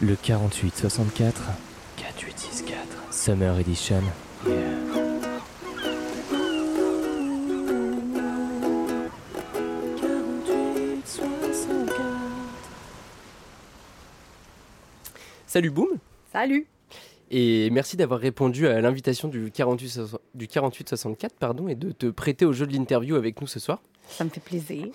Le 4864 4864 Summer Edition. Salut Boom Salut et merci d'avoir répondu à l'invitation du 48, du 4864 pardon, et de te prêter au jeu de l'interview avec nous ce soir. Ça me fait plaisir.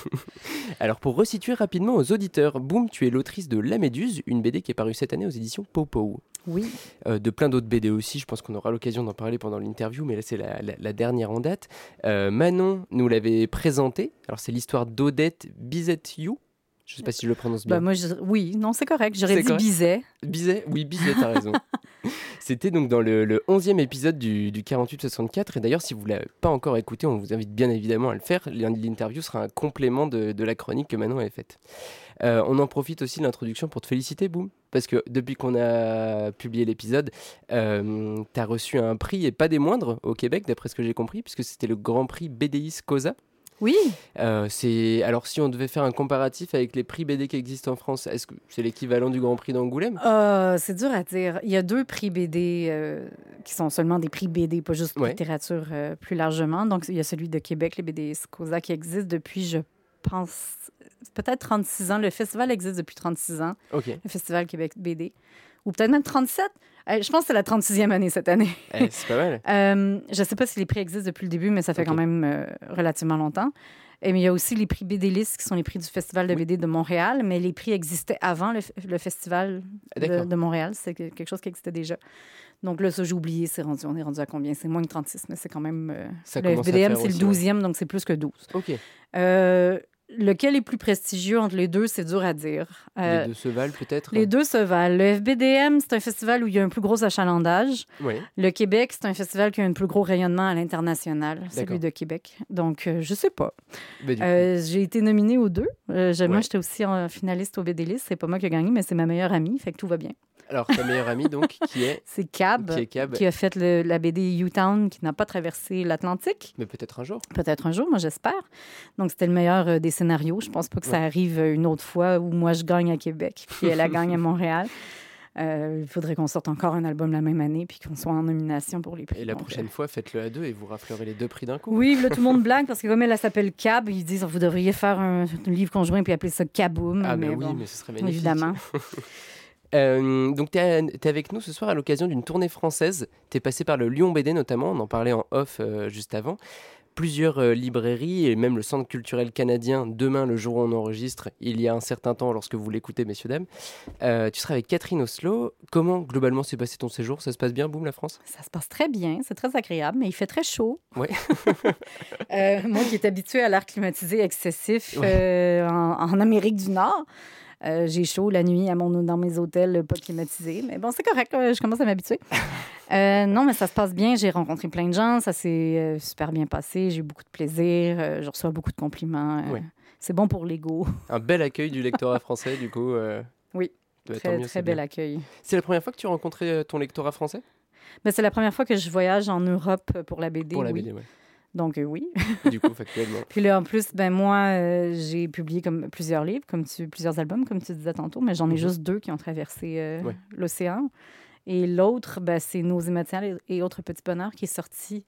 Alors pour resituer rapidement aux auditeurs, Boom, tu es l'autrice de La Méduse, une BD qui est parue cette année aux éditions Popo. Oui. Euh, de plein d'autres BD aussi, je pense qu'on aura l'occasion d'en parler pendant l'interview, mais là c'est la, dernière en date. Euh, Manon nous l'avait présenté, alors c'est l'histoire d'Odette Bizet-You, je sais pas si je le prononce bah, bien. moi, Oui, non, c'est correct. J'aurais dit Bizet. Bizet Oui, Bizet, t'as raison. C'était donc dans le, 11e épisode du, du 48-64. Et d'ailleurs, si vous ne l'avez pas encore écouté, on vous invite bien évidemment à le faire. L'interview sera un complément de, la chronique que Manon avait faite. Euh, on en profite aussi de l'introduction pour te féliciter, Boum. Parce que depuis qu'on a publié l'épisode, euh, tu as reçu un prix, et pas des moindres, au Québec, d'après ce que j'ai compris, puisque c'était le Grand Prix BDIS Cosa. Oui. Euh, c'est alors si on devait faire un comparatif avec les prix BD qui existent en France, est-ce que c'est l'équivalent du Grand Prix d'Angoulême? Euh, C'est dur à dire. Il y a deux prix BD euh, qui sont seulement des prix BD, pas juste littérature plus largement. Donc il y a celui de Québec, les BD Scosa, qui existe depuis, je pense, peut-être 36 ans. Le festival existe depuis 36 ans. Le Festival Québec BD. Ou peut-être même 37. Euh, je pense que c'est la 36e année cette année. Eh, c'est pas mal. euh, je ne sais pas si les prix existent depuis le début, mais ça fait quand même euh, relativement longtemps. Et, mais il y a aussi les prix BD-List, qui sont les prix du Festival de BD de Montréal, mais les prix existaient avant le, Festival de, de, Montréal. C'est quelque chose qui existait déjà. Donc là, ça, j'ai oublié, c'est rendu, on est rendu à combien? C'est moins que 36, mais c'est quand même... Euh, le FBDM, c'est le 12e, donc c'est plus que 12. OK. Euh, Lequel est plus prestigieux entre les deux, c'est dur à dire. Euh, les deux se valent peut-être? Les deux se valent. Le FBDM, c'est un festival où il y a un plus gros achalandage. Oui. Le Québec, c'est un festival qui a un plus gros rayonnement à l'international, celui de Québec. Donc, je euh, je sais pas. Euh, j'ai été nominée aux deux. Moi, j'étais aussi en finaliste au BDLIS. C'est pas moi qui ai gagné, mais c'est ma meilleure amie, fait que tout va bien. Alors, ta meilleure amie, donc, qui est C'est Cab, qui, a fait la BD U-Town, qui n'a pas traversé l'Atlantique. Mais peut-être un jour. Peut-être un jour, moi, j'espère. Donc, c'était le meilleur euh, des scénarios. Je pense pas que ça arrive euh, une autre fois où moi, je gagne à Québec, puis elle a gagné à Montréal. Euh, il faudrait qu'on sorte encore un album la même année puis qu'on soit en nomination pour les prix. Et la prochaine fois, faites-le à deux et vous raflerez les deux prix d'un coup. Oui, là, tout le monde blague parce que comme elle, s'appelle Cab, ils disent vous devriez faire un, livre conjoint puis appeler ça Kaboom. Ah, mais, oui, mais ce serait magnifique. Évidemment. Euh, donc, tu es, avec nous ce soir à l'occasion d'une tournée française. Tu es passé par le Lyon BD notamment, on en parlait en off euh, juste avant. Plusieurs euh, librairies et même le Centre culturel canadien, demain, le jour où on enregistre, il y a un certain temps, lorsque vous l'écoutez, messieurs, dames. tu seras avec Catherine Oslo. Comment globalement s'est passé ton séjour? Ça se passe bien, boum, la France? Ça se passe très bien, c'est très agréable, mais il fait très chaud. Ouais. moi qui est habitué à l'air climatisé excessif en Amérique du Nord. Euh, j'ai chaud la nuit à mon, dans mes hôtels pas climatisés. Mais bon, c'est correct, je commence à m'habituer. Euh, non, mais ça se passe bien. J'ai rencontré plein de gens. Ça s'est euh, super bien passé. J'ai eu beaucoup de plaisir. je reçois beaucoup de compliments. C'est bon pour l'ego. Un bel accueil du lectorat français, du coup. oui. Très, très bel accueil. C'est la première fois que tu as rencontré ton lectorat français? Ben, C'est la première fois que je voyage en Europe pour la BD. Pour la oui. BD, oui. Donc, euh, oui. du coup, factuellement. Puis là, en plus, ben moi, euh, j'ai publié comme plusieurs livres, comme tu, plusieurs albums, comme tu disais tantôt, mais j'en ai mhm. juste deux qui ont traversé euh, l'océan. Et l'autre, ben, c'est Nos immatériels et autres petits bonheurs qui est sorti.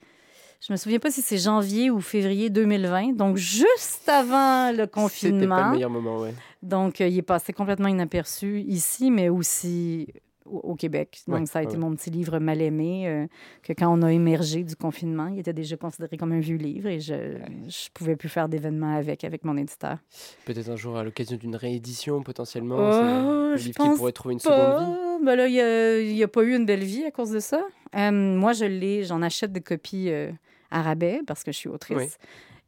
Je me souviens pas si c'est janvier ou février 2020, donc juste avant le confinement. C'était pas le meilleur moment, oui. Donc, il est passé complètement inaperçu ici, mais aussi au, Québec. Donc, ça a été mon petit livre mal aimé, euh, que quand on a émergé du confinement, il était déjà considéré comme un vieux livre et je ne pouvais plus faire d'événements avec, avec mon éditeur. Peut-être un jour à l'occasion d'une réédition, potentiellement. Oh, un livre qui pourrait trouver une seconde vie. Ben là, il n'y a, pas eu une belle vie à cause de ça. Euh, moi, je l'ai, j'en achète des copies euh, arabais parce que je suis autrice.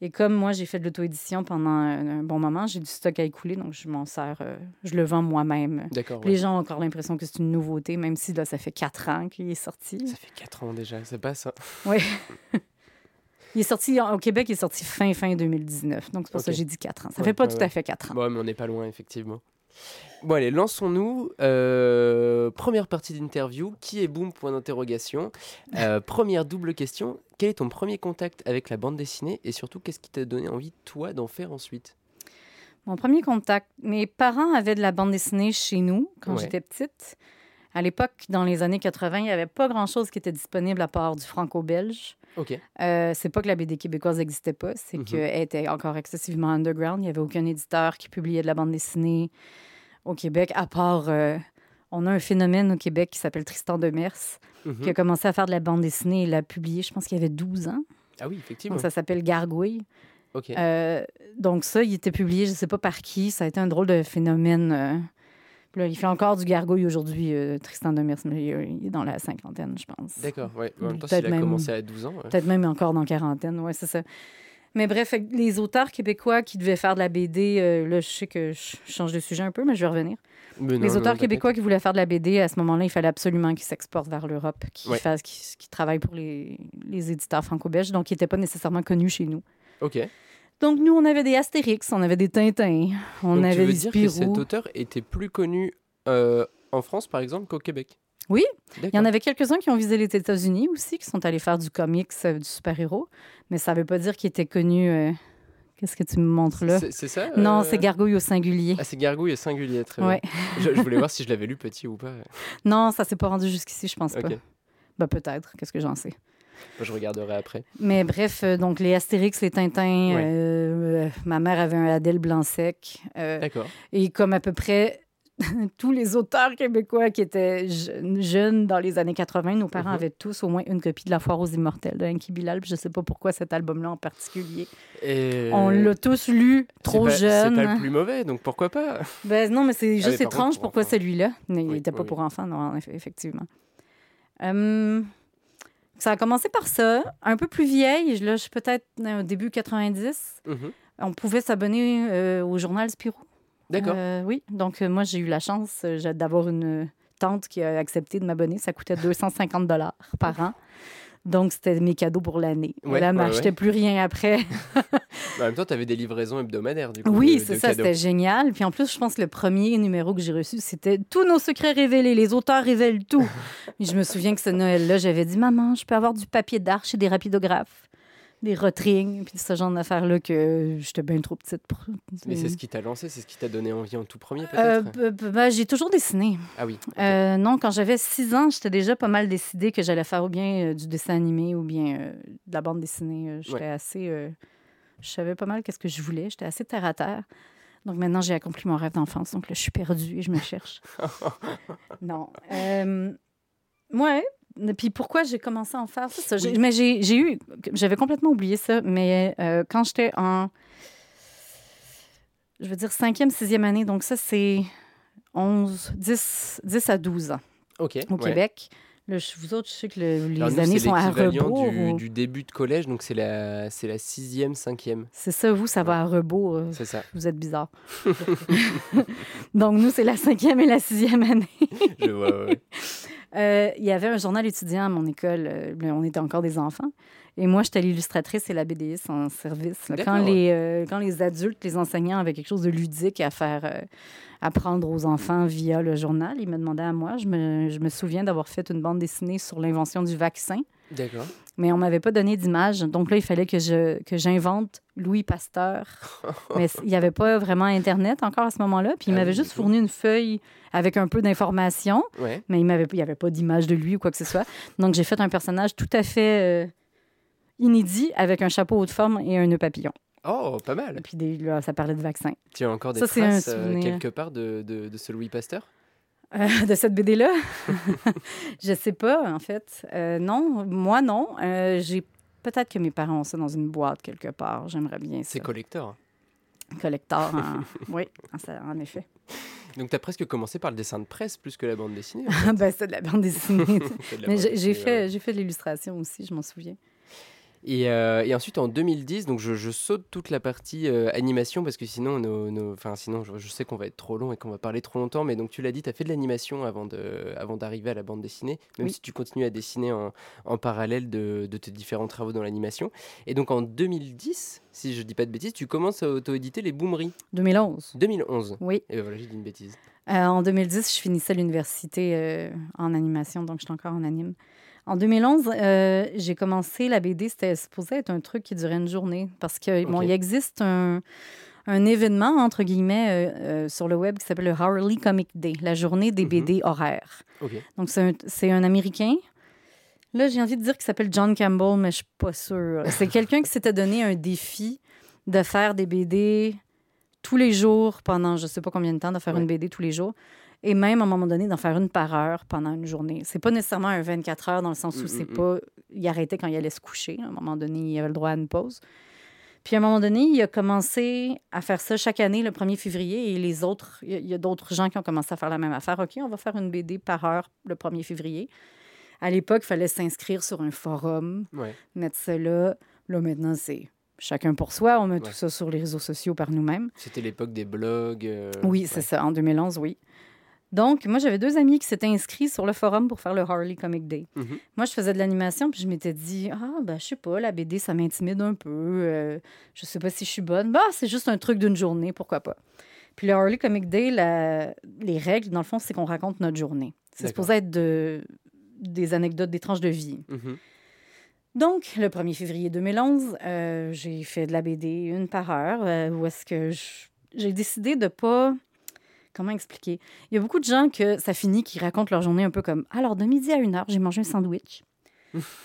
Et comme moi, j'ai fait de l'auto-édition pendant un, bon moment, j'ai du stock à écouler, donc je m'en sers, euh, je le vends moi-même. D'accord. Les gens ont encore l'impression que c'est une nouveauté, même si là, ça fait quatre ans qu'il est sorti. Ça fait quatre ans déjà, c'est pas ça. Oui. il est sorti, au Québec, il est sorti fin, fin 2019. Donc, c'est pour ça que j'ai dit quatre ans. Ça fait pas tout à fait quatre ans. Bon, mais on n'est pas loin, effectivement. Bon, allez, lançons-nous. Euh, première partie d'interview. Qui est Boom? Point d'interrogation. Euh, première double question. Quel est ton premier contact avec la bande dessinée et surtout, qu'est-ce qui t'a donné envie, toi, d'en faire ensuite? Mon premier contact, mes parents avaient de la bande dessinée chez nous quand Ouais. j'étais petite. À l'époque, dans les années 80, il n'y avait pas grand-chose qui était disponible à part du franco-belge. Ok. Euh, c'est pas que la BD québécoise n'existait pas, c'est Mhm. qu'elle était encore excessivement underground. Il n'y avait aucun éditeur qui publiait de la bande dessinée au Québec, à part. euh, on a un phénomène au Québec qui s'appelle Tristan Demers, Mhm. qui a commencé à faire de la bande dessinée et l'a publié, je pense qu'il avait 12 ans. Ah oui, effectivement. Donc, ça s'appelle Gargouille. Ok. Euh, donc, ça, il était publié, je ne sais pas par qui. Ça a été un drôle de phénomène. Euh. Là, il fait encore du gargouille aujourd'hui, euh, Tristan Demers, mais il est- il est dans la cinquantaine, je pense. D'accord. En même temps, Peut-être s'il a même- commencé à 12 ans. ouais. Peut-être même encore dans quarantaine, ouais, c'est ça. Mais bref, les auteurs québécois qui devaient faire de la BD, euh, là, je sais que je change de sujet un peu, mais je vais revenir. Non, les auteurs non, québécois qui voulaient faire de la BD, à ce moment-là, il fallait absolument qu'ils s'exportent vers l'Europe, qu'ils Ouais. fassent, qu'ils qu'ils travaillent pour les, les éditeurs franco-belges, donc ils n'étaient pas nécessairement connus chez nous. Ok. Donc, nous, on avait des Astérix, on avait des Tintins, on Donc, tu avait veux des dire que cet auteur était plus connu euh, en France, par exemple, qu'au Québec? Oui. Il y en avait quelques-uns qui ont visé les États-Unis aussi, qui sont allés faire du comics, euh, du super-héros, mais ça ne veut pas dire qu'ils étaient connus. euh, Qu'est-ce que tu me montres là? C'est ça Non, euh, c'est Gargouille au singulier. Ah, c'est Gargouille et singulier, très Ouais. bien. Je, je voulais voir si je l'avais lu petit ou pas. Non, ça s'est pas rendu jusqu'ici, je pense pas. Ok. Ben, peut-être, qu'est-ce que j'en sais? Je regarderai après. Mais bref, euh, donc les Astérix, les Tintins, euh, euh, ma mère avait un Adèle Blanc-Sec. euh, D'accord. et comme à peu près tous les auteurs québécois qui étaient je- jeunes dans les années 80, nos parents Mhm. avaient tous au moins une copie de La Foire aux Immortels de Enki Bilal. Je sais pas pourquoi cet album-là en particulier. Et... On l'a tous lu trop pas- jeune. C'est pas le plus mauvais, donc pourquoi pas? Ben, non, mais c'est juste mais par étrange pour pourquoi celui-là. Il Oui, n'était pas oui, pour enfants, non, effectivement. Hum, ça a commencé par ça. Un peu plus vieille, là, je suis peut-être euh, au début 90. Mhm. On pouvait s'abonner euh, au journal Spirou. D'accord. Euh, oui, donc euh, moi, j'ai eu la chance euh, d'avoir une tante qui a accepté de m'abonner. Ça coûtait 250 dollars par an. Donc, c'était mes cadeaux pour l'année. Ouais, Elle ouais, m'achetait ouais. plus rien après. En même temps, tu avais des livraisons hebdomadaires, du coup. Oui, c'est ça, c'était génial. Puis en plus, je pense que le premier numéro que j'ai reçu, c'était Tous nos secrets révélés, les auteurs révèlent tout. Je me souviens que ce Noël-là, j'avais dit Maman, je peux avoir du papier d'arche et des rapidographes, des rotrings, puis ce genre d'affaires-là que j'étais bien trop petite pour. Mais c'est ce qui t'a lancé, c'est ce qui t'a donné envie en tout premier, Euh, peut-être? ben, j'ai toujours dessiné. Ah oui. Euh, non, quand j'avais 6 ans, j'étais déjà pas mal décidée que j'allais faire ou bien euh, du dessin animé ou bien de la bande dessinée. J'étais Ouais. assez. je savais pas mal qu'est-ce que je voulais. J'étais assez terre à terre. Donc maintenant, j'ai accompli mon rêve d'enfance. Donc là, je suis perdue et je me cherche. non. Euh, ouais. Et Puis pourquoi j'ai commencé à en faire? Ça? Oui. Mais j'ai eu. J'avais complètement oublié ça. Mais euh, quand j'étais en. Je veux dire cinquième, sixième année. Donc ça, c'est 11, 10, 10 à 12 ans Ok. au. Québec. Vous autres, je sais que le- les Alors, années c'est sont à rebours. Du, ou- du début de collège, donc c'est la, c'est la sixième, cinquième. C'est ça, vous, ça va à rebours. euh, C'est ça. Vous êtes bizarre. Donc, nous, c'est la cinquième et la sixième année. Je vois, ouais, ouais. Euh, il y avait un journal étudiant à mon école. euh, on était encore des enfants. Et moi, j'étais l'illustratrice et la BDiste en service. là. Quand les, euh, quand les adultes, les enseignants avaient quelque chose de ludique à faire euh, apprendre aux enfants via le journal, ils me demandaient à moi. Je me, je me souviens d'avoir fait une bande dessinée sur l'invention du vaccin. D'accord. mais on m'avait pas donné d'image. Donc là, il fallait que je que j'invente Louis Pasteur. mais il n'y avait pas vraiment Internet encore à ce moment-là. Puis il Ah m'avait oui, juste fourni une feuille avec un peu d'informations, Ouais. mais il n'y avait pas d'image de lui ou quoi que ce soit. Donc j'ai fait un personnage tout à fait euh, inédit avec un chapeau haute forme et un nœud papillon. Oh, pas mal. Et puis des- là, ça parlait de vaccin. Tu as encore des Ça, traces euh, quelque part de, de, de ce Louis Pasteur? Euh, de cette BD-là? je sais pas, en fait. Euh, non, moi, non. Euh, j'ai Peut-être que mes parents ont ça dans une boîte quelque part. J'aimerais bien ça. C'est collector. collector. en- Oui, en, effet. Donc tu as presque commencé par le dessin de presse plus que la bande dessinée. ben, c'est de la bande dessinée. C'est de la Mais j'ai fait, ouais. j'ai fait de l'illustration aussi, je m'en souviens. Et, euh, et ensuite en 2010, donc je, je saute toute la partie euh, animation parce que sinon, nos, sinon je, je sais qu'on va être trop long et qu'on va parler trop longtemps. Mais donc tu l'as dit, tu as fait de l'animation avant d'arriver à la bande dessinée, même Oui. si tu continues à dessiner en, en parallèle de, de tes différents travaux dans l'animation. Et donc en 2010, si je dis pas de bêtises, tu commences à auto-éditer les Boomeries. 2011. 2011. Oui. Et ben voilà, j'ai dit une bêtise. Euh, en 2010, je finissais l'université en animation, donc j'étais encore en anime. En 2011, euh, j'ai commencé la BD. C'était supposé être un truc qui durait une journée parce que bon, il existe un, un événement, entre guillemets, euh, euh, sur le web qui s'appelle le Harley Comic Day, la journée des Mhm. BD horaires. Donc, c'est un, un Américain. Là, j'ai envie de dire qu'il s'appelle John Campbell, mais je suis pas sûre. C'est quelqu'un qui s'était donné un défi de faire des BD tous les jours pendant je sais pas combien de temps, de faire Ouais. une BD tous les jours. Et même à un moment donné, d'en faire une par heure pendant une journée. C'est pas nécessairement un 24 heures dans le sens où Mm, c'est mm, mm. pas. Il arrêtait quand il allait se coucher. À un moment donné, il avait le droit à une pause. Puis à un moment donné, il a commencé à faire ça chaque année, le 1er février, et les autres, il y a- d'autres gens qui ont commencé à faire la même affaire. OK, on va faire une BD par heure le 1er février. À l'époque, il fallait s'inscrire sur un forum, Ouais. mettre ça là. Là, maintenant, c'est chacun pour soi. On met Ouais. tout ça sur les réseaux sociaux par nous-mêmes. C'était l'époque des blogs. euh, Oui, c'est ouais. ça, en 2011, oui. Donc, moi, j'avais deux amis qui s'étaient inscrits sur le forum pour faire le Harley Comic Day. Mhm. Moi, je faisais de l'animation, puis je m'étais dit, ah, ben, je sais pas, la BD, ça m'intimide un peu. euh, je sais pas si je suis bonne. Bah, c'est juste un truc d'une journée, pourquoi pas. Puis le Harley Comic Day, la- les règles, dans le fond, c'est qu'on raconte notre journée. C'est supposé être de... des anecdotes, des tranches de vie. Mhm. Donc, le 1er février 2011, euh, j'ai fait de la BD une par heure, euh, où est-ce que j'ai décidé de pas... Comment expliquer? Il y a beaucoup de gens que ça finit qui racontent leur journée un peu comme Alors, de midi à une heure, j'ai mangé un sandwich.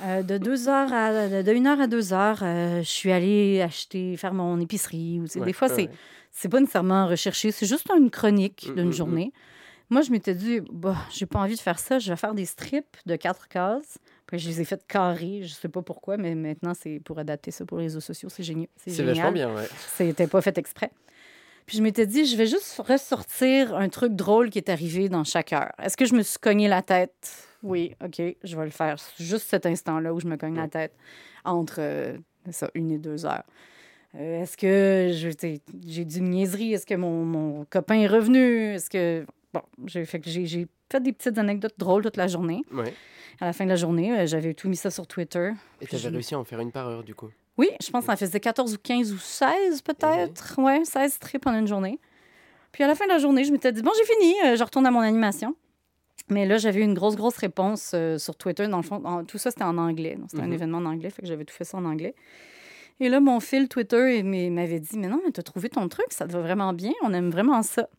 Euh, de deux heures à de, heure à deux heures, euh, je suis allée acheter, faire mon épicerie. Ou, Ouais, des fois, ouais, c'est c'est pas nécessairement recherché, c'est juste une chronique Mm, d'une mm, mm. journée. Moi, je m'étais dit, bah, j'ai pas envie de faire ça, je vais faire des strips de quatre cases. Puis je les ai faites carrés, je sais pas pourquoi, mais maintenant, c'est pour adapter ça pour les réseaux sociaux, c'est génial. C'est génial. vachement bien, ouais. C'était pas fait exprès. Puis je m'étais dit, je vais juste ressortir un truc drôle qui est arrivé dans chaque heure. Est-ce que je me suis cogné la tête? Oui, OK, je vais le faire. Juste cet instant-là où je me cogne la tête entre euh, ça, une et deux heures. Euh, Est-ce que j'ai une niaiserie? Est-ce que mon, mon copain est revenu? Est-ce que. Bon, j'ai fait, fait des petites anecdotes drôles toute la journée. ouais. À la fin de la journée, euh, j'avais tout mis ça sur Twitter. Et tu avais je- réussi à en faire une par heure, du coup? Oui, je pense que ça en faisait 14 ou 15 ou 16 peut-être. Ouais, 16 strips en une journée. Puis à la fin de la journée, je m'étais dit, bon, j'ai fini, euh, je retourne à mon animation. Mais là, j'avais eu une grosse, grosse réponse euh, sur Twitter. Dans le fond, en- tout ça, c'était en anglais. C'était un Mhm. événement en anglais, fait que j'avais tout fait ça en anglais. Et là, mon fil Twitter m'avait dit, mais non, mais t'as trouvé ton truc, ça te va vraiment bien, on aime vraiment ça.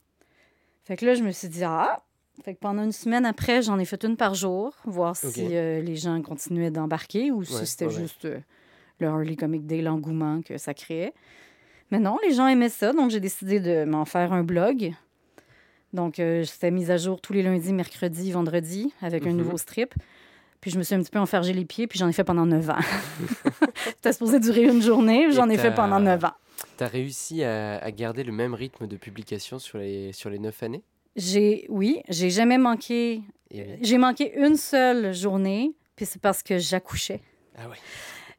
Fait que là, je me suis dit, ah! Fait que pendant une semaine après, j'en ai fait une par jour, voir si euh, les gens continuaient d'embarquer ou si c'était ouais. juste euh, le Harley Comic Day, l'engouement que ça créait. Mais non, les gens aimaient ça, donc j'ai décidé de m'en faire un blog. Donc, euh, c'était mise à jour tous les lundis, mercredis, vendredis, avec un Mhm. nouveau strip. Puis je me suis un petit peu enfergé les pieds, puis j'en ai fait pendant neuf ans. C'était supposé durer une journée, j'en ai fait pendant neuf ans. T'as réussi à, à garder le même rythme de publication sur les, sur les neuf années? J'ai, oui, j'ai jamais manqué. Oui. J'ai manqué une seule journée, puis c'est parce que j'accouchais. Ah ouais.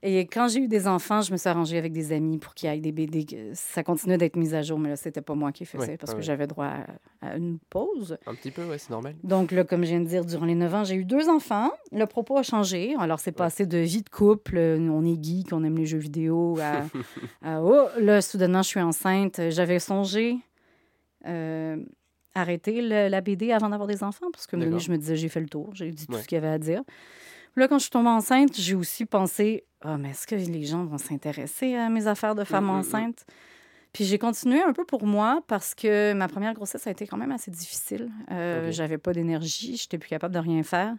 Et quand j'ai eu des enfants, je me suis arrangée avec des amis pour qu'il y ait des BD. Ça continuait d'être mis à jour, mais là, c'était pas moi qui faisais Ouais, parce que j'avais droit à, à une pause. Un petit peu, ouais, c'est normal. Donc là, comme je viens de dire, durant les 9 ans, j'ai eu deux enfants. Le propos a changé. Alors, c'est passé de vie de couple, euh, on est geek, on aime les jeux vidéo, à, à, oh, là, soudainement, je suis enceinte. J'avais songé euh, arrêter le- la BD avant d'avoir des enfants parce que je me disais, j'ai fait le tour, j'ai dit tout Ouais. ce qu'il y avait à dire. Là, quand je suis tombée enceinte, j'ai aussi pensé, ah, mais est-ce que les gens vont s'intéresser à mes affaires de femme Mm, mm, mm. enceinte? Puis j'ai continué un peu pour moi parce que ma première grossesse a été quand même assez difficile. Euh. J'avais pas d'énergie, j'étais plus capable de rien faire.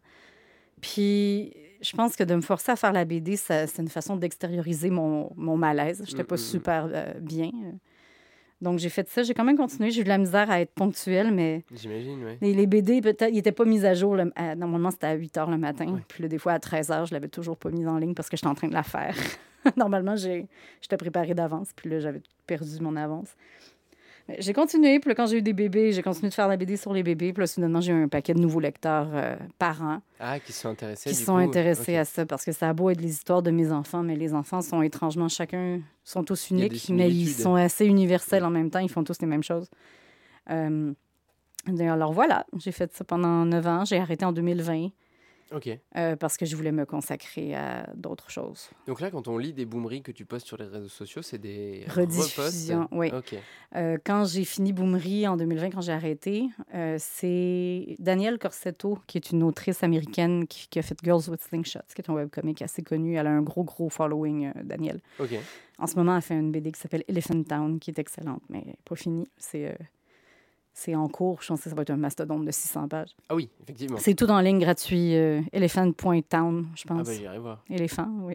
Puis je pense que de me forcer à faire la BD, c'est une façon d'extérioriser mon, mon malaise. J'étais pas mm, super euh, bien. Donc j'ai fait ça, j'ai quand même continué. J'ai eu de la misère à être ponctuelle, mais J'imagine, ouais. les, les BD, peut-être, ils n'étaient pas mis à jour. le- à- normalement, c'était à 8 h le matin. Ouais. Puis là, des fois, à 13 h, je l'avais toujours pas mise en ligne parce que j'étais en train de la faire. Normalement, j'ai- j'étais préparée d'avance. Puis là, j'avais perdu mon avance. J'ai continué. Puis là, quand j'ai eu des bébés, j'ai continué de faire la BD sur les bébés. Puis là, soudainement, j'ai eu un paquet de nouveaux lecteurs euh, par an Ah, qui sont intéressés. qui du sont coup. intéressés à ça parce que ça a beau être les histoires de mes enfants, mais les enfants sont étrangement chacun sont tous Il uniques, mais ils sont assez universels en même temps. Ils font tous les mêmes choses. Euh, alors voilà, j'ai fait ça pendant neuf ans. J'ai arrêté en 2020. Ok. euh, parce que je voulais me consacrer à d'autres choses. Donc là, quand on lit des boomeries que tu postes sur les réseaux sociaux, c'est des Rediffusions, reposts oui. Euh, quand j'ai fini Boomery en 2020, quand j'ai arrêté, euh, c'est Danielle Corsetto, qui est une autrice américaine qui, qui a fait Girls with Slingshots, qui est un webcomic assez connu. Elle a un gros, gros following, Danielle. Ok. En ce moment, elle fait une BD qui s'appelle Elephant Town, qui est excellente, mais pas finie. C'est c'est en cours. Je pense que ça va être un mastodonte de 600 pages. Ah oui, effectivement. C'est tout en ligne gratuit. euh, elephant.town, je Ah pense. bah j'irai voir. Éléphant, oui.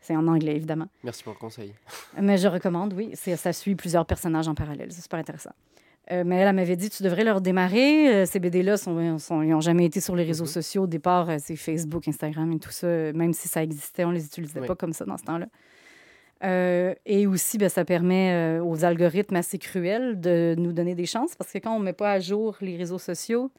C'est en anglais, évidemment. Merci pour le conseil. Mais je recommande, oui. Ça suit plusieurs personnages en parallèle. C'est super intéressant. Euh, mais elle, elle m'avait dit, tu devrais leur démarrer. Euh, ces BD-là, sont, sont- ils n'ont jamais été sur les réseaux Mhm. sociaux. Au départ, euh, c'est Facebook, Instagram et tout ça. Même si ça existait, on les utilisait Oui. pas comme ça dans ce temps-là. Euh, et aussi, ben, ça permet euh, aux algorithmes assez cruels de nous donner des chances parce que quand on ne met pas à jour les réseaux sociaux,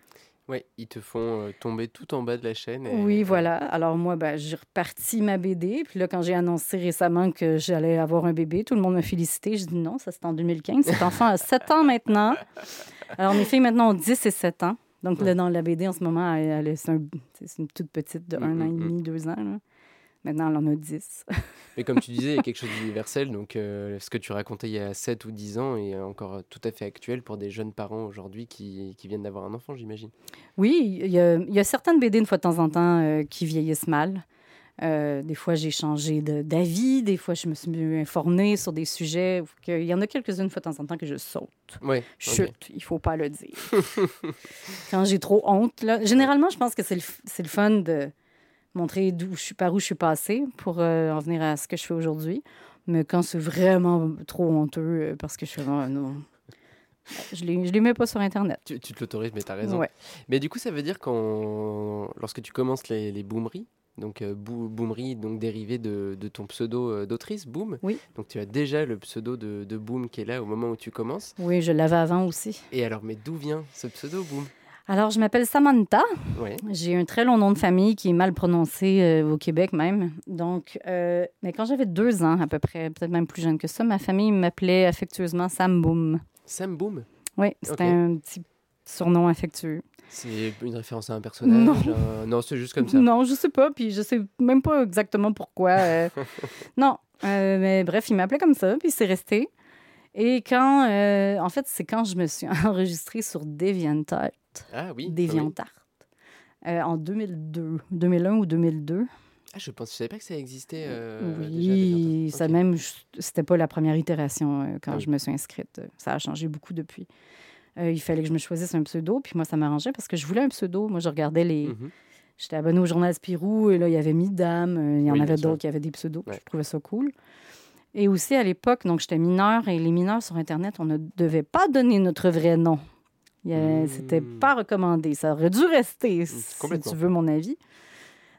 Ouais, ils te font euh, tomber tout en bas de la chaîne. et- oui, voilà. Alors moi, ben, j'ai reparti ma BD. Puis là, quand j'ai annoncé récemment que j'allais avoir un bébé, tout le monde m'a félicité. Je dis non, ça c'est en 2015. Cet enfant a 7 ans maintenant. Alors mes filles maintenant ont 10 et 7 ans. Donc là, dans la BD, en ce moment, elle, elle est- c'est un- c'est une toute petite de Mm, 1 an et mm, demi, 2 ans. là. Maintenant, elle en a 10. Mais comme tu disais, il y a quelque chose d'universel. Donc, euh, ce que tu racontais il y a 7 ou 10 ans est encore tout à fait actuel pour des jeunes parents aujourd'hui qui, qui viennent d'avoir un enfant, j'imagine. Oui, il y, a, il y a certaines BD, une fois de temps en temps, euh, qui vieillissent mal. Euh, des fois, j'ai changé de- d'avis. Des fois, je me suis mieux informée sur des sujets. Il y en a quelques-unes, une fois de temps en temps, que je saute. Ok. Chut, il faut pas le dire. Quand j'ai trop honte, là. Généralement, je pense que c'est le, f- c'est le fun de montrer d'où je suis, par où je suis passée pour euh, en venir à ce que je fais aujourd'hui. Mais quand c'est vraiment trop honteux, euh, parce que je fais vraiment non. Je je les mets pas sur Internet. Tu, tu te l'autorises, mais tu as raison. Ouais. Mais du coup, ça veut dire quand lorsque tu commences les, les boomeries, donc euh, boo- boomerie, donc dérivé de, de ton pseudo euh, d'autrice, Boom. Oui. Donc tu as déjà le pseudo de, de Boom qui est là au moment où tu commences. Oui, je l'avais avant aussi. Et alors, mais d'où vient ce pseudo Boom Alors, je m'appelle Samantha. Ouais. J'ai un très long nom de famille qui est mal prononcé euh, au Québec même. Donc, euh, mais quand j'avais deux ans à peu près, peut-être même plus jeune que ça, ma famille m'appelait affectueusement Sam Boom. Sam Boom Oui, c'était un petit surnom affectueux. C'est une référence à un personnage Non. un- Non, c'est juste comme ça. Non, je sais pas, puis je sais même pas exactement pourquoi. euh, non, euh, mais bref, il m'appelait comme ça, puis c'est resté. Et quand, euh, en fait, c'est quand je me suis enregistrée sur DeviantArt, Ah oui. ah oui. DeviantArt, euh, en 2002, 2001 ou 2002. Ah, je pense, je savais pas que ça existait. euh, oui, Deviantart. ça même, c'était pas la première itération euh, quand Ah oui. je me suis inscrite. Ça a changé beaucoup depuis. Euh, il fallait que je me choisisse un pseudo, puis moi, ça m'arrangeait parce que je voulais un pseudo. Moi, je regardais les. Mhm. J'étais abonnée au journal Spirou, et là, il y avait Midam, il y en Oui, avait d'autres qui avaient des pseudos. Ouais. Je trouvais ça cool. Et aussi, à l'époque, donc j'étais mineure, et les mineurs sur Internet, on ne devait pas donner notre vrai nom. Y a- Hmm. C'était pas recommandé. Ça aurait dû rester, si complètement. tu veux mon avis.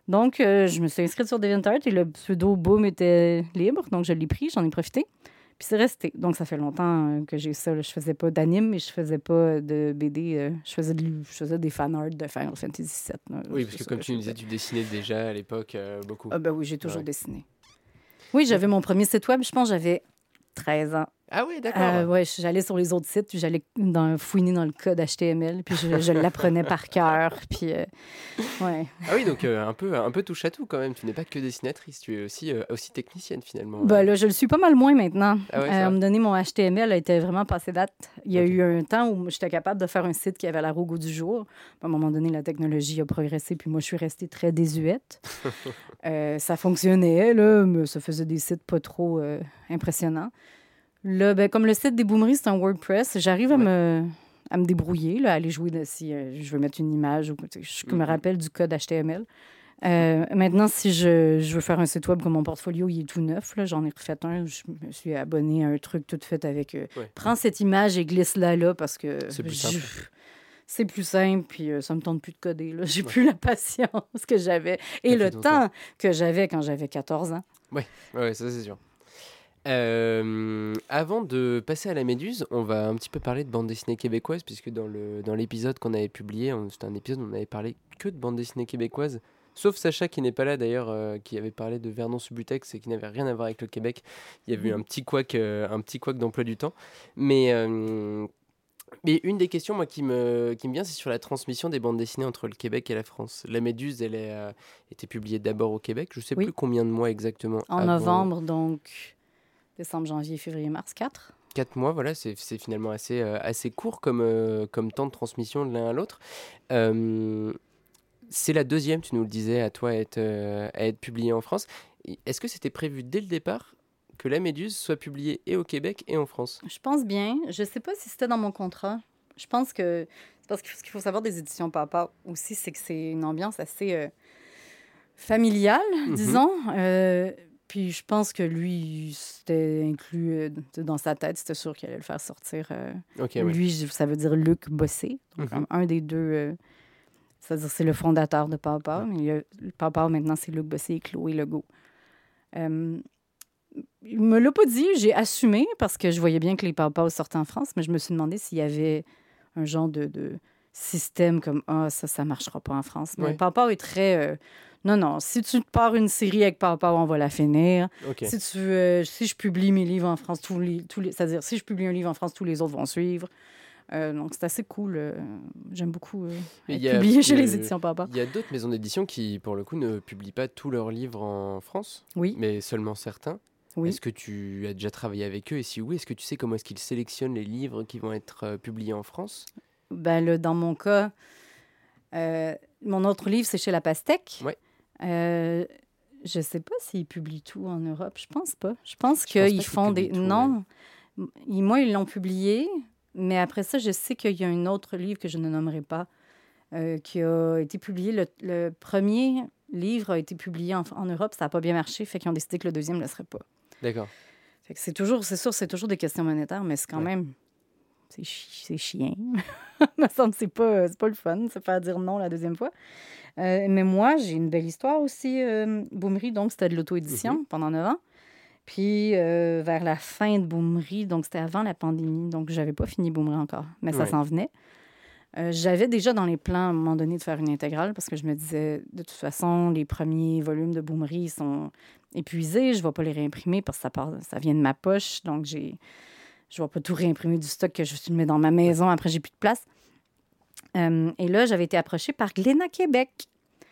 Donc, euh, je me suis inscrite sur DeviantArt et le pseudo Boom était libre. Donc, je l'ai pris, j'en ai profité. Puis c'est resté. Donc, ça fait longtemps euh, que j'ai ça. là. Je faisais pas d'anime, mais je faisais pas de BD. euh, je, faisais de- je faisais des fanarts de Final Fantasy VII. là. Oui, parce que comme tu nous disais, tu dessinais déjà à l'époque euh, beaucoup. Ah ben oui, j'ai toujours Ouais. dessiné. Oui, j'avais mon premier site web, je pense j'avais 13 ans. Ah oui, d'accord. Euh, ouais, j'allais sur les autres sites, puis j'allais dans, fouiner dans le code HTML, puis je, je l'apprenais par cœur. Puis, euh, ouais. Ah oui, donc euh, un, peu, un peu touche à tout quand même. Tu n'es pas que dessinatrice, tu es aussi, euh, aussi technicienne finalement. Ben là, je le suis pas mal moins maintenant. Ah ouais, Euh, à me donner mon HTML a été vraiment passé date. Il y a eu un temps où j'étais capable de faire un site qui avait la au goût du jour. À un moment donné, la technologie a progressé, puis moi, je suis restée très désuète. Euh, ça fonctionnait, là, mais ça faisait des sites pas trop euh, impressionnants. Là, ben, comme le site des Boomeries, c'est un WordPress, j'arrive à, Ouais. me, à me débrouiller, là, à aller jouer de, si euh, je veux mettre une image ou sais, je me Mhm. rappelle du code HTML. Euh, maintenant, si je, je veux faire un site web comme mon portfolio, il est tout neuf. J'en ai refait un. Je me suis abonné à un truc tout fait avec. euh, Ouais. Prends cette image et glisse-la là parce que. C'est plus je- simple. C'est plus simple, puis euh, ça me tente plus de coder. J'ai Ouais. plus la patience que j'avais et le temps. que j'avais quand j'avais 14 ans. Ouais, ça c'est sûr. Euh, avant de passer à la Méduse, on va un petit peu parler de bande dessinée québécoise, puisque dans le dans l'épisode qu'on avait publié, c'était un épisode où on avait parlé que de bande dessinée québécoise, sauf Sacha qui n'est pas là d'ailleurs, euh, qui avait parlé de Vernon Subutex et qui n'avait rien à voir avec le Québec. Il y avait eu un petit couac, euh, un petit couac d'emploi du temps. Mais Mais une des questions moi, qui, me, qui me vient, c'est sur la transmission des bandes dessinées entre le Québec et la France. La Méduse, elle a été publiée d'abord au Québec. Je ne sais Oui. plus combien de mois exactement. En avant. novembre, donc décembre, janvier, février, mars, 4. Quatre mois, voilà, c'est finalement assez, euh, assez court comme, euh, comme temps de transmission de l'un à l'autre. Euh, c'est la deuxième, tu nous le disais, à toi à être, à être publiée en France. Est-ce que c'était prévu dès le départ que La Méduse soit publiée et au Québec et en France? Je pense bien. Je sais pas si c'était dans mon contrat. Je pense que. Parce que ce qu'il faut savoir des éditions Papa aussi, c'est que c'est une ambiance assez familiale, Mhm. disons. Puis je pense que lui, c'était inclus euh, dans sa tête. C'était sûr qu'il allait le faire sortir. euh. Lui, ça veut dire Luc Bossé. Donc, Mhm. un des deux. euh, C'est-à-dire, c'est le fondateur de Papa. Mais Papa, maintenant, c'est Luc Bossé et Chloé Legault. Euh, il me l'a pas dit, j'ai assumé parce que je voyais bien que les Papa sortaient en France, mais je me suis demandé s'il y avait un genre de, de système comme Ah, ça, ça marchera pas en France. Mais. Papa est très. euh, non, non, si tu pars une série avec Papa, on va la finir. Si, tu, euh, si je publie mes livres en France, tous les, tous les, c'est-à-dire si je publie un livre en France, tous les autres vont suivre. Euh, donc c'est assez cool. euh, j'aime beaucoup euh, être a- publié chez les éditions Papa. Il y a d'autres maisons d'édition qui, pour le coup, ne publient pas tous leurs livres en France, Oui, mais seulement certains. oui. Est-ce que tu as déjà travaillé avec eux? Et si oui, est-ce que tu sais comment est-ce qu'ils sélectionnent les livres qui vont être publiés en France? Ben, dans mon cas, euh, mon autre livre, c'est chez La Pastèque. Euh, je sais pas s'ils publient tout en Europe. Je pense pas. Je pense qu'ils font des. tout, non. Ils- Moi, ils l'ont publié, mais après ça, je sais qu'il y a un autre livre que je ne nommerai pas euh, qui a été publié. Le, le premier livre a été publié en, en Europe. Ça n'a pas bien marché, fait qu'ils ont décidé que le deuxième ne le serait pas. D'accord. C'est toujours, c'est sûr, c'est toujours des questions monétaires, mais c'est quand Ouais. même. C'est chi- c'est chiant. me semble c'est pas, c'est pas le fun, se faire dire non la deuxième fois. Euh, mais moi, j'ai une belle histoire aussi, euh, Boomery, donc c'était de l'auto-édition pendant 9 ans. Puis euh, vers la fin de Boomery, donc c'était avant la pandémie, donc j'avais pas fini Boomery encore, mais ça Ouais. s'en venait. J'avais déjà dans les plans à un moment donné de faire une intégrale parce que je me disais, de toute façon, les premiers volumes de Boomery sont épuisés. Je ne vais pas les réimprimer parce que ça, part, ça vient de ma poche. Donc, j'ai, je ne vais pas tout réimprimer du stock que je mets dans ma maison. Après, j'ai plus de place. Euh, et là, j'avais été approchée par Glénat Québec,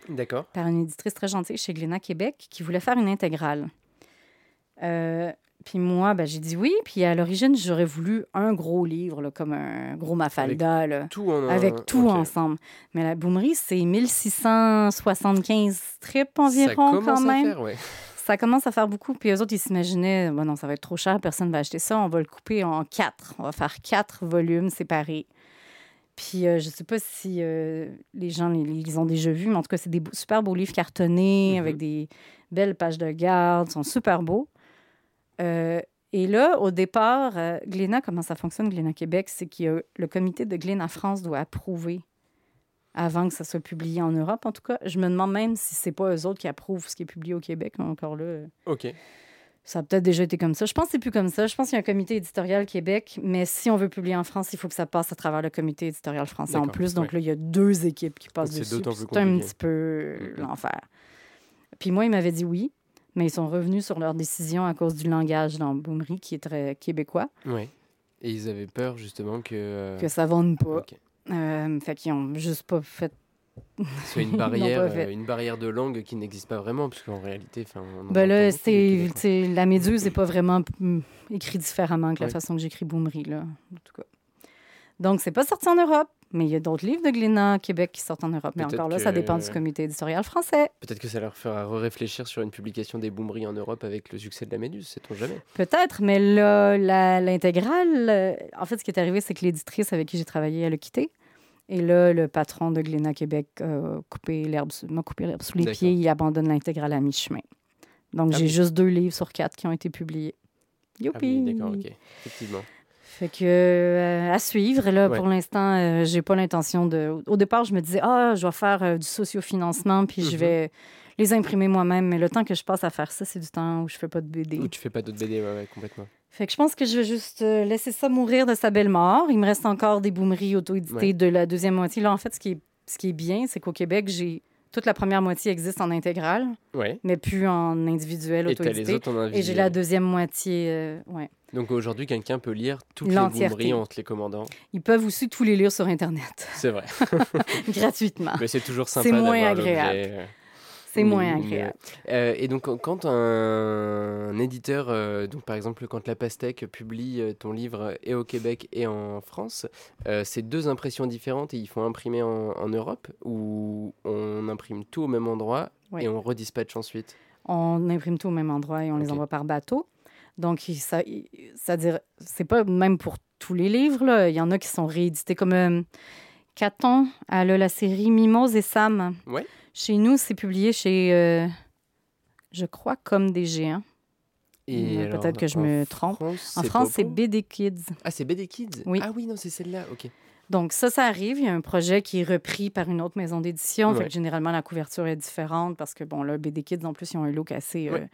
D'accord. par une éditrice très gentille chez Glénat Québec qui voulait faire une intégrale. Euh, puis moi, ben, j'ai dit oui. Puis à l'origine, j'aurais voulu un gros livre, là, comme un gros Mafalda. là Tout en avec tout ensemble. Mais la boomerie, c'est 1675 strips Ça environ commence quand à même. faire, ouais. Ça commence à faire beaucoup. Puis eux autres, ils s'imaginaient, bon non, ça va être trop cher, personne ne va acheter ça. On va le couper en quatre. On va faire quatre volumes séparés. Puis euh, je sais pas si euh, les gens les ont déjà vus, mais en tout cas, c'est des beaux- super beaux livres cartonnés Mhm. avec des belles pages de garde. Ils sont super beaux. Euh, et là, au départ, Glénat, comment ça fonctionne, Glénat Québec, c'est que le comité de Glénat France doit approuver avant que ça soit publié en Europe, en tout cas. Je me demande même si c'est pas eux autres qui approuvent ce qui est publié au Québec. Encore là, Ok. ça a peut-être déjà été comme ça. Je pense que c'est plus comme ça. Je pense qu'il y a un comité éditorial Québec, mais si on veut publier en France, il faut que ça passe à travers le comité éditorial français en plus. Donc là, il y a deux équipes qui passent Donc, c'est dessus. C'est un petit peu l'enfer. Puis moi, ils m'avaient dit oui, mais ils sont revenus sur leur décision à cause du langage dans Boomery, qui est très québécois, Ouais. Et ils avaient peur justement que, euh, que ça vende pas. ok. Euh, fait qu'ils ont juste pas fait. ce soit Ils une l'ont barrière, pas fait. euh, une barrière de langue qui n'existe pas vraiment, puisqu'en réalité, Ben là, c'est, c'est- la méduse n'est pas vraiment hum, écrit différemment que la façon que j'écris Boomery, là, en tout cas. Donc, c'est pas sorti en Europe, mais il y a d'autres livres de Glénat Québec qui sortent en Europe. Mais encore là, ça dépend du comité éditorial français. Peut-être que ça leur fera réfléchir sur une publication des Boomeries en Europe avec le succès de la Méduse, sait-on jamais. Peut-être, mais là, l'intégrale, en fait, ce qui est arrivé, c'est que l'éditrice avec qui j'ai travaillé, elle a quitté. Et là, le patron de Glénat Québec m'a coupé l'herbe sous les pieds. Il abandonne l'intégrale à mi-chemin. Donc, Ah j'ai oui. juste deux livres sur quatre qui ont été publiés. Ah Youpi! oui, d'accord, ok. Effectivement. Fait que euh, à suivre. Là, Ouais. pour l'instant, euh, j'ai pas l'intention de. Au départ, je me disais, ah, je vais faire euh, du sociofinancement, puis je Mhm. vais les imprimer moi-même. Mais le temps que je passe à faire ça, c'est du temps où je fais pas de BD. Ou tu fais pas d'autres BD, ouais, ouais, complètement. Fait que je pense que je vais juste euh, laisser ça mourir de sa belle mort. Il me reste encore des boomeries auto-éditées de la deuxième moitié. Là, en fait, ce qui est, ce qui est bien, c'est qu'au Québec, j'ai toute la première moitié existe en intégrale, Ouais. mais plus en individuel auto-édité. Et j'ai la deuxième moitié, euh, ouais. Donc aujourd'hui, quelqu'un peut lire toutes les boumeries en te les commandant. Ils peuvent aussi tous les lire sur Internet, C'est vrai. gratuitement. Mais c'est toujours sympa C'est moins agréable. euh, C'est moins agréable. Euh, et donc, quand- un, un éditeur, euh, donc par exemple, quand La Pastèque publie ton livre et au Québec et en France, euh, c'est deux impressions différentes et il faut imprimer en, en Europe ou on imprime tout au même endroit Oui. et on redispatche ensuite? On imprime tout au même endroit et on les envoie par bateau. Donc, c'est-à-dire, c'est pas même pour tous les livres. Là. Il y en a qui sont réédités comme euh, Caton, elle a la série Mimose et Sam. Ouais. Chez nous, c'est publié chez, euh, je crois, Comme des géants. Et alors, peut-être que je me trompe. France, En France, c'est BD Kids. Ah, c'est BD Kids? Oui. Ah oui, non, c'est celle-là, ok. Donc, ça, ça arrive. Il y a un projet qui est repris par une autre maison d'édition. Ouais. généralement, la couverture est différente parce que, bon, là, BD Kids, en plus, ils ont un look assez, euh,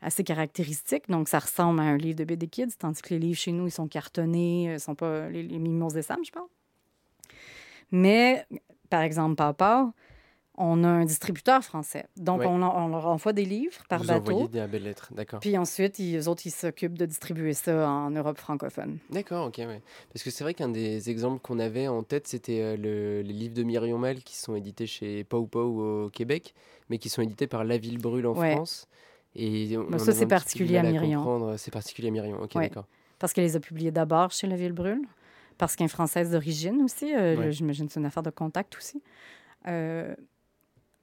assez caractéristique. Donc, ça ressemble à un livre de BD Kids, tandis que les livres chez nous, ils sont cartonnés, euh, sont pas les, les Mimos des Sam, je pense. Mais, par exemple, Papa, on a un distributeur français. Donc, on, leur envoie des livres par Vous bateau. envoyez des belles lettres, d'accord. Puis ensuite, ils, eux autres, ils s'occupent de distribuer ça en Europe francophone. D'accord, ok, ouais. Parce que c'est vrai qu'un des exemples qu'on avait en tête, c'était euh, le- les livres de Myriam Mal qui sont édités chez Pau Pau au Québec, mais qui sont édités par La Ville Brûle en Ouais. France. Et on- Bah, ça, c'est particulier à comprendre. C'est particulier à Myriam, ok, Ouais. d'accord. Parce qu'elle les a publiés d'abord chez La Ville Brûle, parce qu'elle est française d'origine aussi. euh, J'imagine que c'est une affaire de contact aussi. Euh,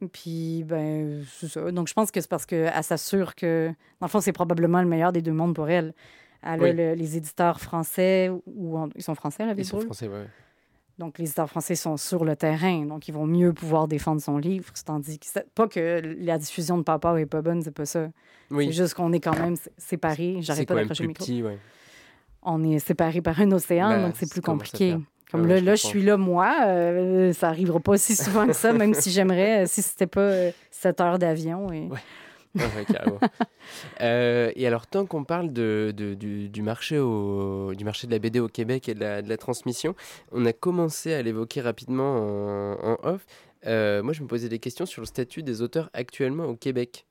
puis, ben, c'est ça. Donc, je pense que c'est parce qu'elle s'assure que, dans le fond, c'est probablement le meilleur des deux mondes pour elle. Elle a Oui. le- les éditeurs français, ou en- ils sont français, La Ils sont français, ouais. Donc, les éditeurs français sont sur le terrain, donc ils vont mieux pouvoir défendre son livre. Tandis que, c'est- pas que la diffusion de Papa est pas bonne, c'est pas ça. C'est Oui, juste qu'on est quand même sé- séparés. c'est J'arrête quand pas d'accrocher le micro petit, ouais. on est séparés par un océan, Bah, donc c'est c'est plus compliqué. Faire. Comme Ouais, là, je là, je suis là, moi. euh, ça arrivera pas si souvent que ça, même si j'aimerais, euh, si c'était pas euh, 7 heures d'avion. Et... Ouais. Euh, et alors, tant qu'on parle de, de- du, du marché au, du marché de la BD au Québec et de la, de la transmission, on a commencé à l'évoquer rapidement en, en off. Euh, moi, je me posais des questions sur le statut des auteurs actuellement au Québec.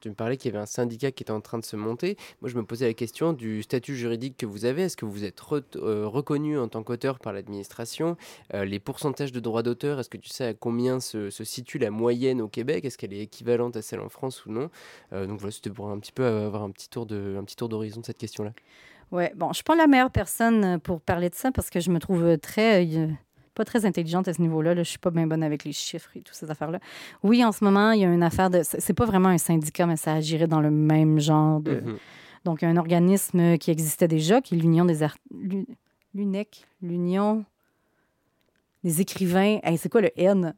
Tu me parlais qu'il y avait un syndicat qui était en train de se monter. Moi, je me posais la question du statut juridique que vous avez. Est-ce que vous êtes euh, reconnu en tant qu'auteur par l'administration Euh, Les pourcentages de droits d'auteur, est-ce que tu sais à combien se, situe la moyenne au Québec? Est-ce qu'elle est équivalente à celle en France ou non? Euh, Donc voilà, c'était pour un petit peu avoir un petit tour d'horizon de cette question-là. Ouais, bon, je suis la meilleure personne pour parler de ça parce que je me trouve très. Pas très intelligente à ce niveau-là. Là. Je suis pas bien bonne avec les chiffres et toutes ces affaires-là. Oui, en ce moment, il y a une affaire de. C'est pas vraiment un syndicat, mais ça agirait dans le même genre de. Mhm. Donc, il y a un organisme qui existait déjà, qui est l'Union des art... l'U- l'UNEC, l'Union des écrivains. Hey, c'est quoi le N?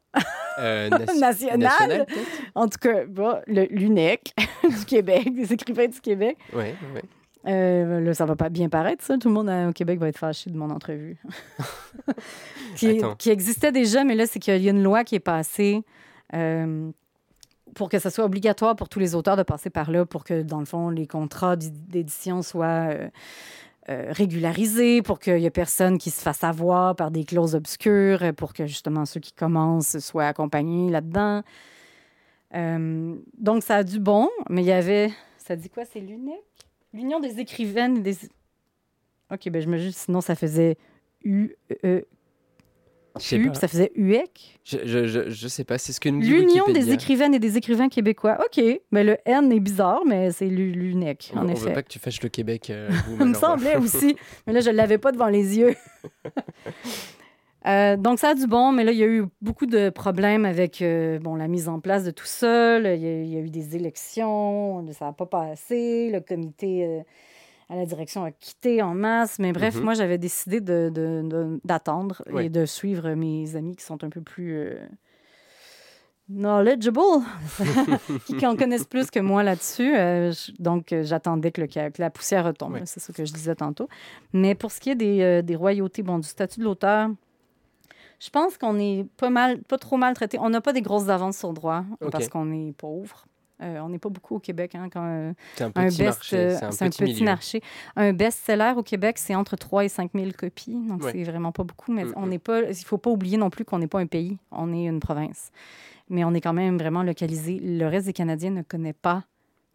Euh, nation- National? national, En tout cas, l'UNEC du Québec, des écrivains du Québec. Ouais, ouais. Euh, là, ça va pas bien paraître, ça. Tout le monde euh, au Québec va être fâché de mon entrevue. qui, qui existait déjà, mais là, c'est qu'il y a une loi qui est passée euh, pour que ce soit obligatoire pour tous les auteurs de passer par là, pour que, dans le fond, les contrats d'é- d'édition soient euh, régularisés, pour qu'il y ait personne qui se fasse avoir par des clauses obscures, pour que, justement, ceux qui commencent soient accompagnés là-dedans. Donc, ça a du bon, mais il y avait... Ça dit quoi? C'est l'UNEC? L'Union des écrivaines et des... OK, ben je me dis, sinon ça faisait U, E, Je sais U, ça faisait UEC. Je, je, je, je sais pas, c'est ce que nous dit L'Union des écrivaines et des écrivains québécois. OK, mais le N est bizarre, mais c'est l'U- l'UNEC, On, en on veut effet. pas que tu fâches le Québec. euh, vous, me semblait aussi. Mais là, je ne l'avais pas devant les yeux. Euh, donc, ça a du bon, mais là, il y a eu beaucoup de problèmes avec euh, bon, la mise en place de tout ça. là. Il y, a, il y a eu des élections, ça n'a pas passé. Le comité euh, à la direction a quitté en masse. Mais bref, Mhm. moi, j'avais décidé de- de- de- d'attendre et de suivre mes amis qui sont un peu plus knowledgeable, qui en connaissent plus que moi là-dessus. Euh, donc, euh, j'attendais que, la poussière retombe. C'est ce que je disais tantôt. Mais pour ce qui est des, euh, des royautés, bon, du statut de l'auteur, je pense qu'on est pas mal, pas trop mal traité. On n'a pas des grosses avances sur droit Ok. parce qu'on est pauvre. Euh, on n'est pas beaucoup au Québec. Hein, quand, euh, C'est un petit marché. euh, C'est un petit, marché. Un best-seller au Québec, c'est entre 3 et 5 000 copies. Donc, Ouais. c'est vraiment pas beaucoup. Mais Mm, on mm. n'est pas. Il faut pas oublier non plus qu'on n'est pas un pays. On est une province. Mais on est quand même vraiment localisé. Le reste des Canadiens ne connaît pas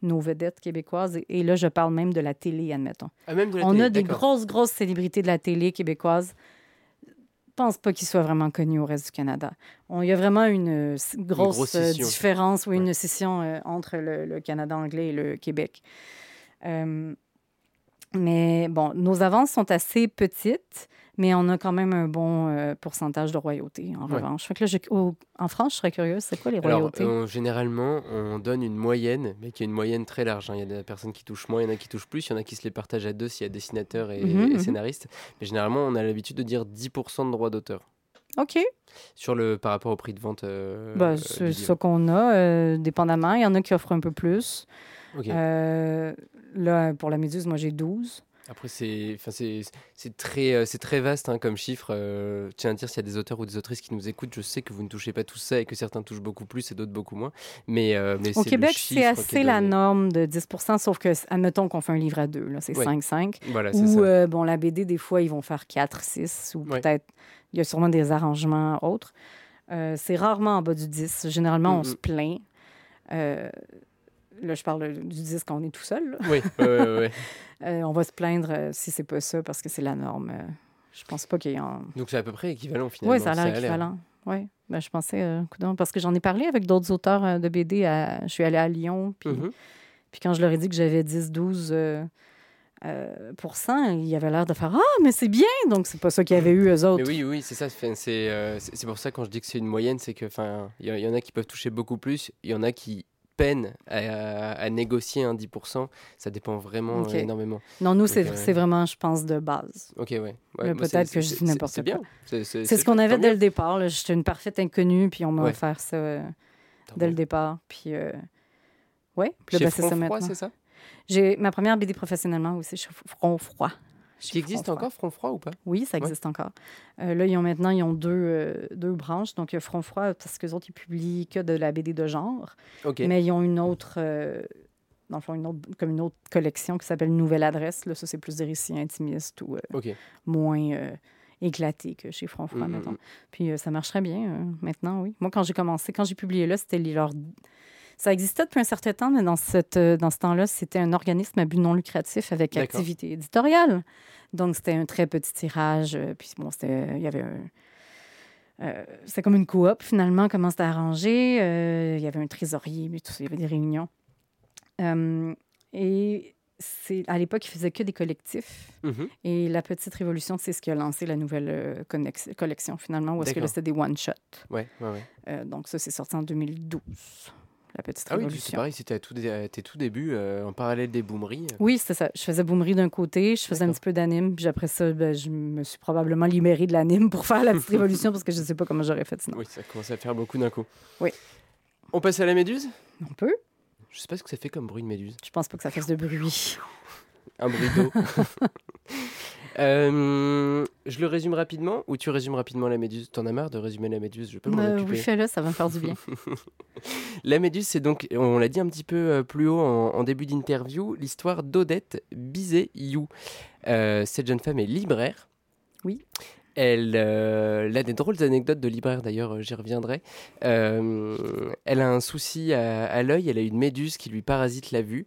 nos vedettes québécoises. Et, et là, je parle même de la télé, admettons. Ah, même de la On télé, a des grosses, grosses célébrités de la télé québécoise. Je pense pas qu'ils soient vraiment connus au reste du Canada. On- Il y a vraiment une euh, grosse, euh, différence, ou Ouais. une scission euh, entre le, le Canada anglais et le Québec. Euh, mais bon, nos avances sont assez petites, mais on a quand même un bon euh, pourcentage de royauté, en Ouais. revanche. Fait que là, je- au- en France, je serais curieuse, c'est quoi les Alors, royautés? euh, généralement, on donne une moyenne, mais qui est une moyenne très large. hein. Il y a des personnes qui touchent moins, il y en a qui touchent plus, il y en a qui se les partagent à deux s'il y a dessinateur et, Mhm, et mhm. scénariste. Mais généralement, on a l'habitude de dire 10% de droits d'auteur OK. sur le, par rapport au prix de vente. euh, ça livre. qu'on a, euh, dépendamment. Il y en a qui offrent un peu plus. Ok. Euh, là, pour la méduse, moi, j'ai 12. Après, c'est très, euh, c'est très vaste hein, comme chiffre. Euh, tiens à dire, s'il y a des auteurs ou des autrices qui nous écoutent, je sais que vous ne touchez pas tout ça et que certains touchent beaucoup plus et d'autres beaucoup moins. Mais, euh, mais Au Québec, c'est assez la norme de 10 sauf que, admettons qu'on fait un livre à deux, c'est Ouais. 5-5. Voilà, c'est Ou, euh, bon, la BD, des fois, ils vont faire 4-6, ou Ouais. peut-être, il y a sûrement des arrangements autres. C'est rarement en bas du 10. Généralement, on se plaint. Là, je parle du 10 quand on est tout seul. là. Oui, ouais, ouais. Euh, on va se plaindre euh, si c'est pas ça, parce que c'est la norme. Euh, je pense pas qu'il y ait un... Donc c'est à peu près équivalent finalement. Oui, ça a l'air équivalent. Oui, ben, je pensais, euh, coudonc, parce que j'en ai parlé avec d'autres auteurs de BD. à- Je suis allée à Lyon, puis, Mhm. puis quand je leur ai dit que j'avais 10-12 euh, euh, pour avaient l'air de faire Ah, mais c'est bien! Donc, c'est pas ça qu'ils avaient eu, eux autres. Mais oui, oui, c'est ça. C'est euh, pour ça quand je dis que c'est une moyenne, c'est que enfin, il y, a- il y en a qui peuvent toucher beaucoup plus, il y en a qui peinent à, à négocier un 10%. Ça dépend vraiment euh, énormément. Non, nous, c'est euh, c'est vraiment, je pense, de base. Ok, ouais. peut-être que je dis n'importe quoi. C'est ce qu'on avait dès le départ. là. J'étais une parfaite inconnue, puis on m'a Ouais. offert ça euh, dès le départ. Puis, euh, ouais, puis là, ben, c'est ça maintenant. c'est ça? J'ai ma première BD professionnellement aussi, chez Front Froid. Qui existe encore, Front Froid ou pas? Oui, ça Ouais. existe encore. Euh, là, ils ont maintenant ils ont deux, euh, deux branches. Donc, il y a Front Froid, parce que autres, ils publient que de la BD de genre. Ok. Mais ils ont une autre, euh, dans le fond, une autre, comme une autre collection qui s'appelle Nouvelle Adresse. Là, ça, c'est plus des récits intimistes ou moins éclatés que chez Front Froid, Mm, mm, mettons. mm. Puis euh, ça marcherait bien euh, maintenant, oui. Moi, quand j'ai commencé, quand j'ai publié là, c'était les- leur... Ça existait depuis un certain temps, mais dans, cette, euh, dans ce temps-là, c'était un organisme à but non lucratif avec activité éditoriale. Donc, c'était un très petit tirage. euh, puis bon, c'était... Il y avait un... euh, c'était comme une coop, finalement, comment c'était arrangé. Euh, il y avait un trésorier, puis tout ça, il y avait des réunions. Euh, et à l'époque, ils faisaient que des collectifs. Mhm. Et La Petite Révolution, c'est ce qui a lancé la nouvelle euh, collection, finalement, où est-ce que là, c'était des one-shots. Ouais, ouais, ouais. Euh, donc, ça, c'est sorti en 2012, La Petite Ah oui, c'est Révolution. pareil, c'était à, tout à tes tout débuts, euh, en parallèle des boomeries. Oui, c'était ça. Je faisais boomerie d'un côté, je faisais un petit peu d'anime, puis après ça, ben, je me suis probablement libérée de l'anime pour faire La Petite Révolution parce que je ne sais pas comment j'aurais fait sinon. Oui, ça commence à faire beaucoup d'un coup. Oui. On passe à la méduse? On peut? Je sais pas ce que ça fait comme bruit de méduse. Je pense pas que ça fasse de bruit. Un bruit d'eau. Euh, je le résume rapidement ou tu résumes rapidement la méduse? T'en as marre de résumer la méduse? Je peux m'en Euh, occuper. oui, fais-le, ça va me faire du bien. La Méduse, c'est donc, on l'a dit un petit peu euh, plus haut en, en début d'interview, l'histoire d'Odette Bizet-You. Euh, cette jeune femme est libraire. Oui. Elle, euh, elle a des drôles d'anecdotes de libraire, d'ailleurs, euh, j'y reviendrai. Euh, elle a un souci à, à l'œil, elle a une méduse qui lui parasite la vue.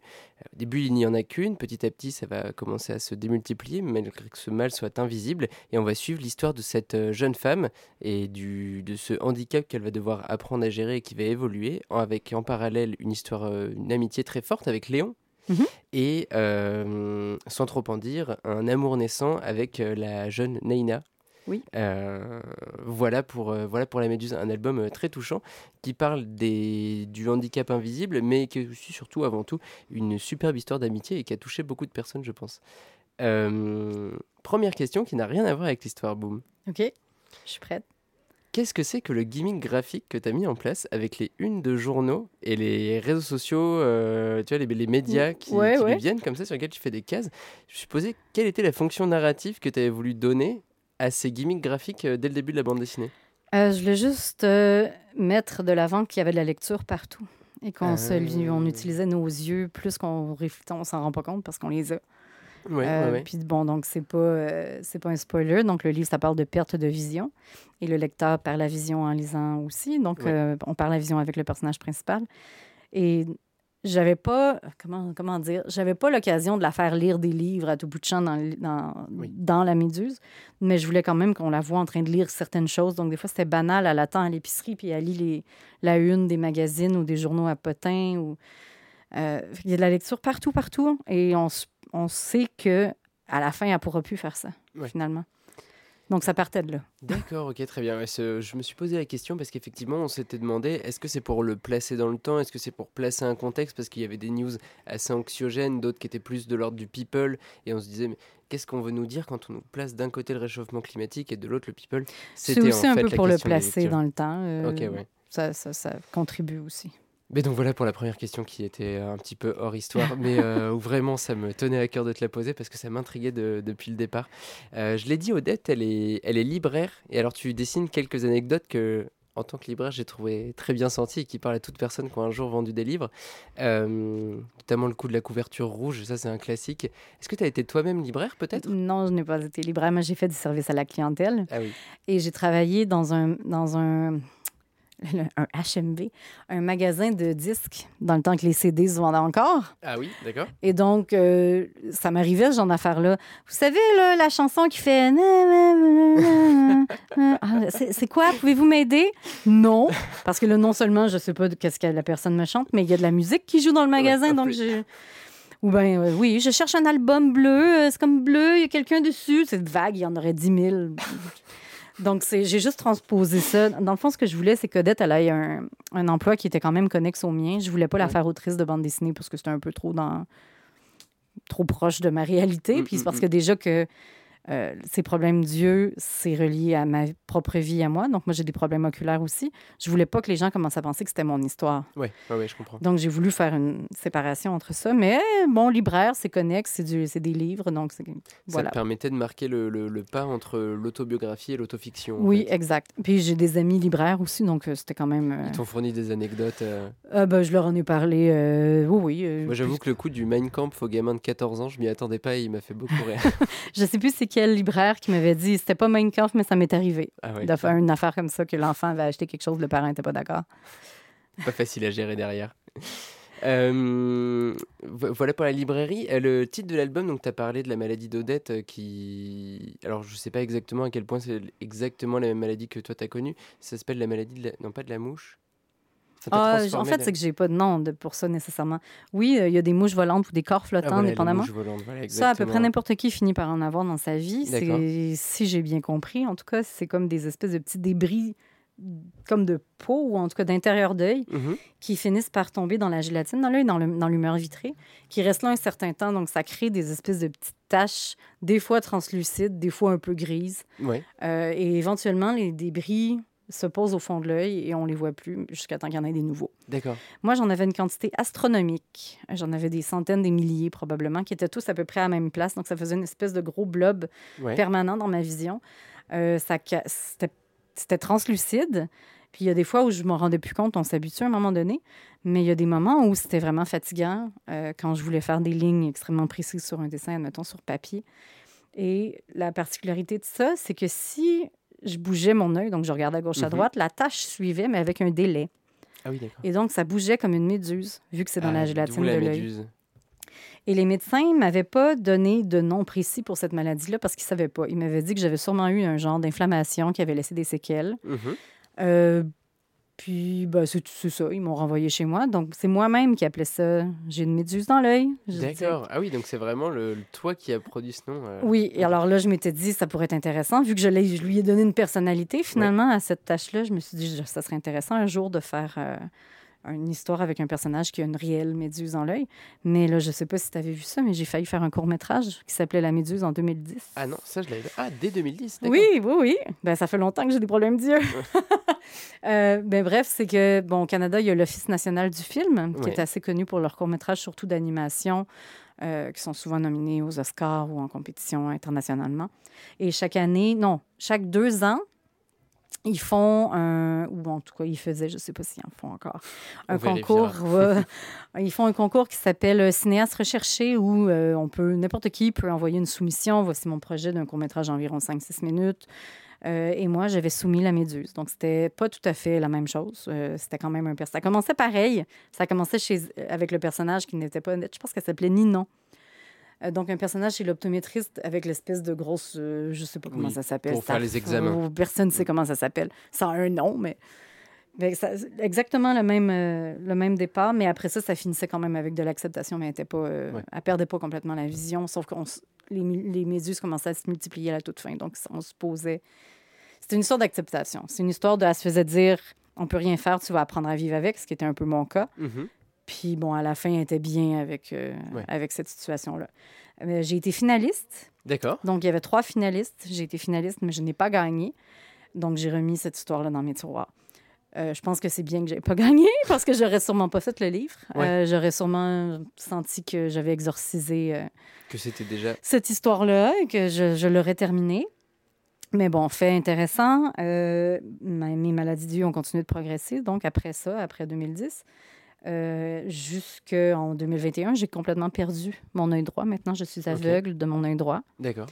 Au début, il n'y en a qu'une, petit à petit, ça va commencer à se démultiplier, malgré que ce mal soit invisible. Et on va suivre l'histoire de cette euh, jeune femme et du, de ce handicap qu'elle va devoir apprendre à gérer et qui va évoluer, avec en parallèle une histoire, euh, une amitié très forte avec Léon. Mhm. Et, euh, sans trop en dire, un amour naissant avec euh, la jeune Neina. Oui. Euh, voilà, pour, euh, voilà pour La Méduse, un album euh, très touchant qui parle des, du handicap invisible, mais qui est aussi, surtout, avant tout, une superbe histoire d'amitié et qui a touché beaucoup de personnes, je pense. Première question qui n'a rien à voir avec l'histoire, boom. OK? Je suis prête. Qu'est-ce que c'est que le gimmick graphique que tu as mis en place avec les unes de journaux et les réseaux sociaux, euh, tu vois, les, les médias qui, Ouais, qui lui ouais. viennent comme ça, sur lesquels tu fais des cases? Je me suis posé quelle était la fonction narrative que tu avais voulu donner à ces gimmicks graphiques euh, dès le début de la bande dessinée Euh, je voulais juste euh, mettre de l'avant qu'il y avait de la lecture partout et qu'on se li- on Ah. utilisait nos yeux plus qu'on réfléchit, on s'en rend pas compte parce qu'on les a. Ouais, Euh, ouais, ouais. Puis bon, donc c'est pas euh, c'est pas un spoiler. Donc le livre ça parle de perte de vision et le lecteur perd la vision en lisant aussi. Donc Ouais. euh, on perd la vision avec le personnage principal et j'avais pas, comment, comment dire, j'avais pas l'occasion de la faire lire des livres à tout bout de champ dans, dans, Oui. dans La Méduse, mais je voulais quand même qu'on la voit en train de lire certaines choses. Donc, des fois, c'était banal, elle attend à l'épicerie, puis elle lit les, la une des magazines ou des journaux à potins. Ou, euh, il y a de la lecture partout, partout, et on, on sait que à la fin, elle pourra plus faire ça, finalement. Donc, ça partait de là. D'accord, ok, très bien. Je me suis posé la question parce qu'effectivement, on s'était demandé est-ce que c'est pour le placer dans le temps? Est-ce que c'est pour placer un contexte? Parce qu'il y avait des news assez anxiogènes, d'autres qui étaient plus de l'ordre du people. Et on se disait, mais qu'est-ce qu'on veut nous dire quand on nous place d'un côté le réchauffement climatique et de l'autre le people? C'est aussi en un fait peu pour le placer dans le temps. euh, Ok, ouais. ça, ça, ça contribue aussi. Mais donc voilà pour la première question qui était un petit peu hors histoire, mais euh, où vraiment ça me tenait à cœur de te la poser parce que ça m'intriguait de- depuis le départ. Euh, je l'ai dit, Odette, elle est, elle est libraire. Et alors tu dessines quelques anecdotes que, en tant que libraire, j'ai trouvé très bien senties et qui parlent à toute personne qui a un jour vendu des livres. Euh, notamment le coup de la couverture rouge, ça c'est un classique. Est-ce que tu as été toi-même libraire peut-être? Non, je n'ai pas été libraire, mais j'ai fait du service à la clientèle Ah oui. et j'ai travaillé dans un, dans un, un HMV, un magasin de disques, dans le temps que les CD se vendaient encore. Ah oui, d'accord. Et donc, euh, ça m'arrivait, ce genre d'affaire-là. Vous savez, là, la chanson qui fait... Ah, C'est quoi? Pouvez-vous m'aider? Non. Parce que là, non seulement, je ne sais pas qu'est-ce que la personne me chante, mais il y a de la musique qui joue dans le magasin, en donc. Ou bien, euh, oui, je cherche un album bleu, euh, c'est comme bleu, il y a quelqu'un dessus. C'est vague, il y en aurait 10 000. Donc, c'est- j'ai juste transposé ça. Dans le fond, ce que je voulais, c'est qu'Odette, elle ait un, un emploi qui était quand même connexe au mien. Je voulais pas la faire autrice de bande dessinée parce que c'était un peu trop dans trop proche de ma réalité. Mm, Puis c'est mm, parce mm. que déjà que euh, ces problèmes d'yeux, c'est relié à ma propre vie à moi. Donc, moi, j'ai des problèmes oculaires aussi. Je voulais pas que les gens commencent à penser que c'était mon histoire. Ouais, ouais, je comprends. Donc, j'ai voulu faire une séparation entre ça. Mais bon, libraire, c'est connexe, c'est des livres. Donc, Ça voilà. te permettait de marquer le, le- le pas entre l'autobiographie et l'autofiction. Oui, fait. exact. Puis j'ai des amis libraires aussi, donc euh, c'était quand même. euh, Ils t'ont fourni des anecdotes. euh. ah, ben, je leur en ai parlé. euh, oui, oui. euh, Moi, j'avoue que le coup du Mein Kampf au gamin de 14 ans, je m'y attendais pas et il m'a fait beaucoup rire. Je sais plus c'est quel libraire qui m'avait dit, c'était pas Kampf, mais ça m'est arrivé Ah ouais, de faire une affaire comme ça, que l'enfant avait acheté quelque chose, le parent n'était pas d'accord. pas facile à gérer derrière. Euh, vo- voilà pour la librairie. Euh, Le titre de l'album, donc tu as parlé de la maladie d'Odette euh, qui. Alors je sais pas exactement à quel point c'est exactement la même maladie que toi tu as connue. Ça s'appelle la maladie de la... Non, pas de la mouche. Ah, en fait, c'est que j'ai pas de nom de- pour ça nécessairement. Oui, euh, il y a des mouches volantes ou des corps Ah, flottants, voilà, les dépendamment. mouches volantes, voilà, Ça, à peu près n'importe qui finit par en avoir dans sa vie. Si j'ai bien compris, en tout cas, c'est comme des espèces de petits débris, comme de peau ou en tout cas d'intérieur d'œil, Mhm. qui finissent par tomber dans la gélatine, dans l'œil, dans, l'humeur vitrée, qui restent là un certain temps. Donc, ça crée des espèces de petites taches, des fois translucides, des fois un peu grises. Euh, et éventuellement, les débris se posent au fond de l'œil et on les voit plus jusqu'à temps qu'il y en ait des nouveaux. D'accord. Moi, j'en avais une quantité astronomique. J'en avais des centaines, des milliers probablement, qui étaient tous à peu près à la même place. Donc, ça faisait une espèce de gros blob Ouais. permanent dans ma vision. Euh, ça, ca- c'était, c'était translucide. Puis il y a des fois où je m'en rendais plus compte, on s'habitue à un moment donné. Mais il y a des moments où c'était vraiment fatigant euh, quand je voulais faire des lignes extrêmement précises sur un dessin, admettons sur papier. Et la particularité de ça, c'est que si je bougeais mon œil, donc je regardais à gauche à Mhm. droite, la tâche suivait, mais avec un délai. Ah oui, d'accord. Et donc, ça bougeait comme une méduse, vu que c'est dans Ah, la gélatine la de l'œil. méduse. Et les médecins ne m'avaient pas donné de nom précis pour cette maladie-là parce qu'ils ne savaient pas. Ils m'avaient dit que j'avais sûrement eu un genre d'inflammation qui avait laissé des séquelles. Mhm. Euh, puis, ben, c'est c'est ça. Ils m'ont renvoyé chez moi. Donc, c'est moi-même qui appelais ça j'ai une méduse dans l'œil. Je disais- D'accord. Ah oui, donc c'est vraiment le, le toi qui a produit ce nom. euh. Oui, et alors là, je m'étais dit, ça pourrait être intéressant. Vu que je, l'ai- je lui ai donné une personnalité, finalement, à cette tâche-là, je me suis dit, ça serait intéressant un jour de faire euh, une histoire avec un personnage qui a une réelle méduse dans l'œil. Mais là, je sais pas si tu avais vu ça, mais j'ai failli faire un court-métrage qui s'appelait La méduse en 2010. Ah non, ça je l'avais. Ah, dès 2010. d'accord. Oui, oui, oui. Ben, ça fait longtemps que j'ai des problèmes d'yeux. Euh, ben, bref, c'est que, bon, au Canada, il y a l'Office national du film, qui Ouais. est assez connu pour leurs courts-métrages, surtout d'animation, euh, qui sont souvent nominés aux Oscars ou en compétition internationalement. Et chaque année, non, chaque deux ans, ils font un, ou en tout cas, ils faisaient, je ne sais pas s'ils en font encore, un concours. ouais. ils font un concours qui s'appelle euh, Cinéaste recherché où euh, on peut, n'importe qui peut envoyer une soumission. Voici mon projet d'un court-métrage d'environ 5-6 minutes. Euh, et moi, j'avais soumis la méduse. Donc, c'était pas tout à fait la même chose. Euh, c'était quand même un personnage. Ça commençait pareil. Ça commençait chez... avec le personnage qui n'était pas. Je pense qu'elle s'appelait Ninon. Euh, donc, un personnage chez l'optométriste avec l'espèce de grosse. euh, je sais pas comment Oui, ça s'appelle. pour faire les examens. Personne ne sait comment ça s'appelle. Ça a un nom, mais. mais ça- exactement le même, euh, le même départ, mais après ça, ça finissait quand même avec de l'acceptation, mais elle était pas, euh, Ouais. elle perdait pas complètement la vision, sauf que les, les méduses commençaient à se multiplier à la toute fin, donc on se posait. C'était une histoire d'acceptation. C'est une histoire de, elle se faisait dire, on peut rien faire, tu vas apprendre à vivre avec, ce qui était un peu mon cas. Mhm. Puis bon, à la fin, elle était bien avec, euh, avec cette situation-là. Euh, J'ai été finaliste. D'accord. Donc, il y avait trois finalistes. J'ai été finaliste, mais je n'ai pas gagné. Donc, j'ai remis cette histoire-là dans mes tiroirs. Euh, je pense que c'est bien que j'ai pas gagné parce que j'aurais sûrement pas fait le livre. Ouais. Euh, j'aurais sûrement senti que j'avais exorcisé euh, Que c'était déjà. cette histoire-là et que je, je l'aurais terminée. Mais bon, fait intéressant. ma- mes maladies du ont continué de progresser. Donc, après ça, après 2010, euh, jusqu'en 2021, j'ai complètement perdu mon œil droit. Maintenant, je suis aveugle de mon œil droit. D'accord.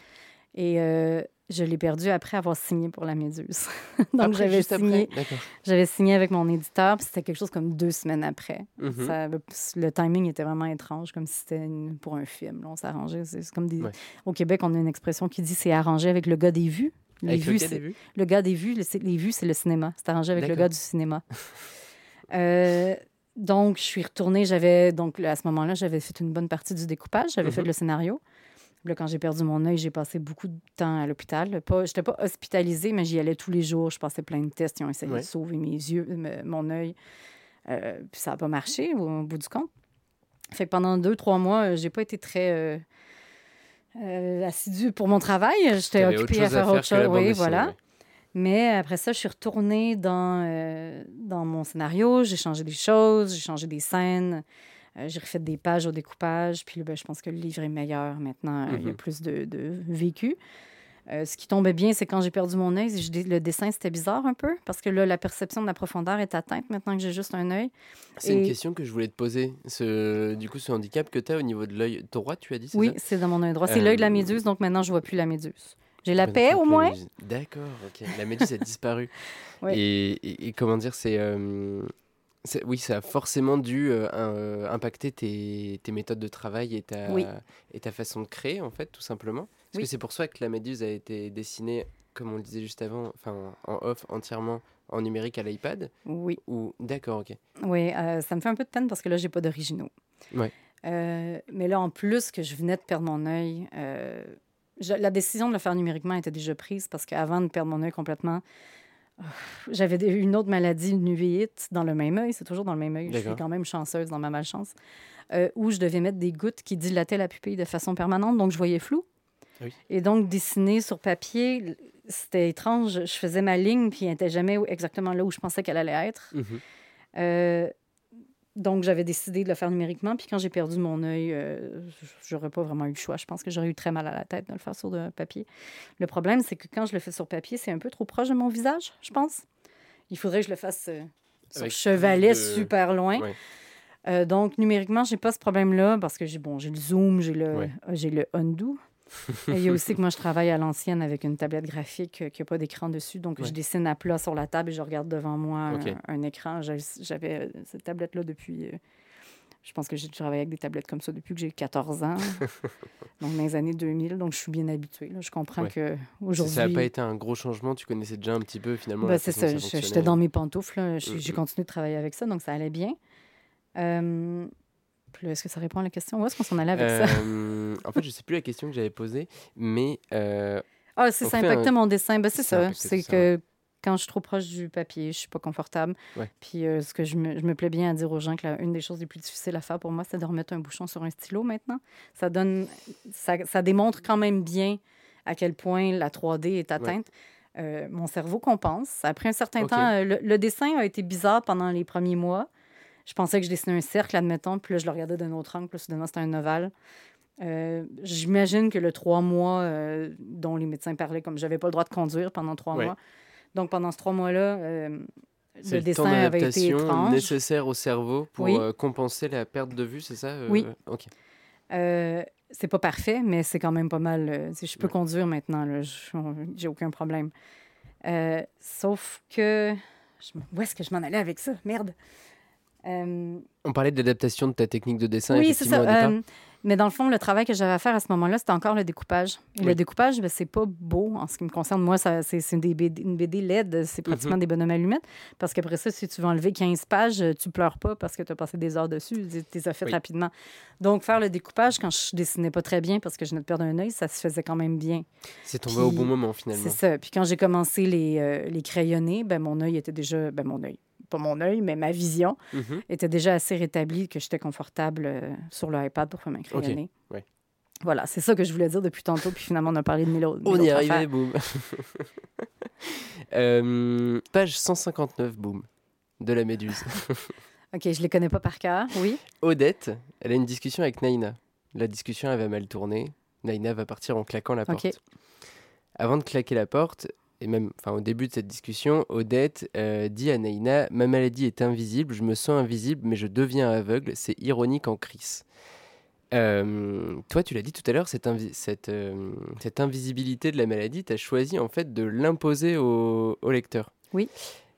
Et euh, je l'ai perdu après avoir signé pour la Méduse. Donc, j'avais signé, signé avec mon éditeur, puis c'était quelque chose comme deux semaines après. Mhm. Ça- le timing était vraiment étrange, comme si c'était pour un film. là, on s'arrangeait. C'est c'est comme des... Ouais. Au Québec, on a une expression qui dit c'est arrangé avec le gars des vues. Les Avec le gars des vues? le gars des vues, le- c'est- les vues, c'est le cinéma. C'est arrangé avec le gars du cinéma. Euh, donc, je suis retournée. J'avais, donc, à ce moment-là, j'avais fait une bonne partie du découpage. J'avais fait Mhm. le scénario. Là, quand j'ai perdu mon œil, j'ai passé beaucoup de temps à l'hôpital. Pas, j'étais pas hospitalisée, mais j'y allais tous les jours. Je passais plein de tests. Ils ont essayé de sauver mes yeux, mon œil. Euh, puis ça n'a pas marché au, bout du compte. Fait que pendant deux, trois mois, euh, j'ai pas été très euh, euh, assidue pour mon travail. J'étais occupée à faire autre chose. Oui, voilà. Mais après ça, je suis retournée dans, euh, dans mon scénario. J'ai changé des choses, j'ai changé des scènes. euh, j'ai refait des pages au découpage. Puis ben, je pense que le livre est meilleur maintenant. euh, Il y a Mhm. plus de, de vécu. Euh, ce qui tombait bien, c'est quand j'ai perdu mon œil, le dessin, c'était bizarre un peu. Parce que là, la perception de la profondeur est atteinte maintenant que j'ai juste un œil. C'est une question que je voulais te poser. Ce, du coup, ce handicap que tu as au niveau de l'œil droit, tu as dit c'est Oui, ça? c'est dans mon œil droit. C'est l'œil de la méduse, donc maintenant, je vois plus la méduse. J'ai la paix, au moins. D'accord, ok. La méduse a disparu. Et, et- et comment dire, c'est. euh, c'est- oui, ça a forcément dû euh, un- impacter tes, tes méthodes de travail et ta, Oui. et ta façon de créer, en fait, tout simplement. Est-ce Oui. que c'est pour ça que la méduse a été dessinée, comme on le disait juste avant, enfin, en off, entièrement en numérique à l'iPad Oui. Ou D'accord, ok. Oui, euh, ça me fait un peu de peine parce que là, j'ai pas d'originaux. Ouais. Euh, mais là, en plus que je venais de perdre mon œil, euh, je- la décision de le faire numériquement était déjà prise parce qu'avant de perdre mon œil complètement, euh, j'avais des- une autre maladie, une uvite, dans le même œil. C'est toujours dans le même œil. Je suis quand même chanceuse dans ma malchance. euh, où je devais mettre des gouttes qui dilataient la pupille de façon permanente, donc je voyais flou. Oui. Et donc, dessiner sur papier, c'était étrange. Je faisais ma ligne, puis elle n'était jamais exactement là où je pensais qu'elle allait être. Mhm. Euh, donc, j'avais décidé de le faire numériquement. Puis quand j'ai perdu mon œil, euh, j'aurais pas vraiment eu le choix. Je pense que j'aurais eu très mal à la tête de le faire sur de papier. Le problème, c'est que quand je le fais sur papier, c'est un peu trop proche de mon visage, je pense. Il faudrait que je le fasse euh, sur Avec chevalet de- super loin. Euh, donc, numériquement, j'ai pas ce problème-là parce que j'ai bon, j'ai le zoom, j'ai le, euh, j'ai le undo. Il y a aussi que moi, je travaille à l'ancienne avec une tablette graphique euh, qui n'a pas d'écran dessus. Donc, Ouais. je dessine à plat sur la table et je regarde devant moi un- écran. J'avais euh, cette tablette-là depuis. euh, je pense que j'ai travaillé avec des tablettes comme ça depuis que j'ai 14 ans. donc, dans les années 2000. Donc, je suis bien habituée. là. Je comprends Ouais. que Ça- aujourd'hui. Ça n'a pas été un gros changement, tu connaissais déjà un petit peu finalement. Ben, c'est ça. fonctionnait. J'étais dans mes pantoufles. J'ai Mm, mm. continué de travailler avec ça, donc ça allait bien. Euh, Est-ce que ça répond à la question? Où est-ce qu'on s'en allait avec ça? Euh, en fait, je sais plus la question que j'avais posée, mais euh, Ah, si on ça impactait un- mon dessin, ben c'est ça C'est que quand je suis trop proche du papier, je suis pas confortable. Ouais. Puis euh, ce que je me, je me plais bien à dire aux gens que la- une des choses les plus difficiles à faire pour moi, c'est de remettre un bouchon sur un stylo maintenant. Ça donne, ça, ça démontre quand même bien à quel point la 3D est atteinte. Euh, mon cerveau compense. Après un certain temps, le, le dessin a été bizarre pendant les premiers mois. Je pensais que je dessinais un cercle, admettons, puis là, je le regardais d'un autre angle, puis là, soudainement, c'était un ovale. Euh, J'imagine que le trois mois euh, dont les médecins parlaient, comme j'avais pas le droit de conduire pendant trois mois. Donc, pendant ces trois mois-là, euh, le le, temps dessin avait été étrange. nécessaire au cerveau pour Oui. compenser la perte de vue, c'est ça Oui. Ok. C'est pas parfait, mais c'est quand même pas mal. si je peux Ouais. conduire maintenant, j'ai aucun problème. Sauf que. je Où est-ce que je m'en allais avec ça? Merde. Euh, On parlait de l'adaptation de ta technique de dessin, oui, c'est ça. au départ. Euh, mais dans le fond, le travail que j'avais à faire à ce moment-là, c'était encore le découpage. Et Oui. Le découpage, ben, c'est pas beau en ce qui me concerne. Moi, c'est, BD, une BD LED, c'est pratiquement des bonhommes allumettes. Parce qu'après ça, si tu veux enlever 15 pages, euh, tu pleures pas parce que tu as passé des heures dessus. Tu les as faites Oui. rapidement. Donc, faire le découpage, quand je dessinais pas très bien parce que je venais de perdre un œil, ça se faisait quand même bien. C'est tombé au bon moment, finalement. C'est ça. Puis quand j'ai commencé les, euh, les crayonnés, ben, mon œil était déjà. Ben, mon œil. Pas mon œil, mais ma vision Mhm. était déjà assez rétablie que j'étais confortable euh, sur le iPad pour faire crayonnée. ouais. Voilà, c'est ça que je voulais dire depuis tantôt, puis finalement, on a parlé de mille autres. On y est arrivé, boum. Euh, page 159, boum, de la Méduse. OK, je les connais pas par cœur, oui. Odette, elle a une discussion avec Naïna. La discussion, elle va mal tourner. Naïna va partir en claquant la porte. Ok. Avant de claquer la porte, et même enfin, au début de cette discussion, Odette euh, dit à Naïna Ma maladie est invisible, je me sens invisible, mais je deviens aveugle. C'est ironique en crise. Euh, toi, tu l'as dit tout à l'heure, cette, invi- cette, euh, cette invisibilité de la maladie, tu as choisi en fait de l'imposer au, au lecteur. Oui.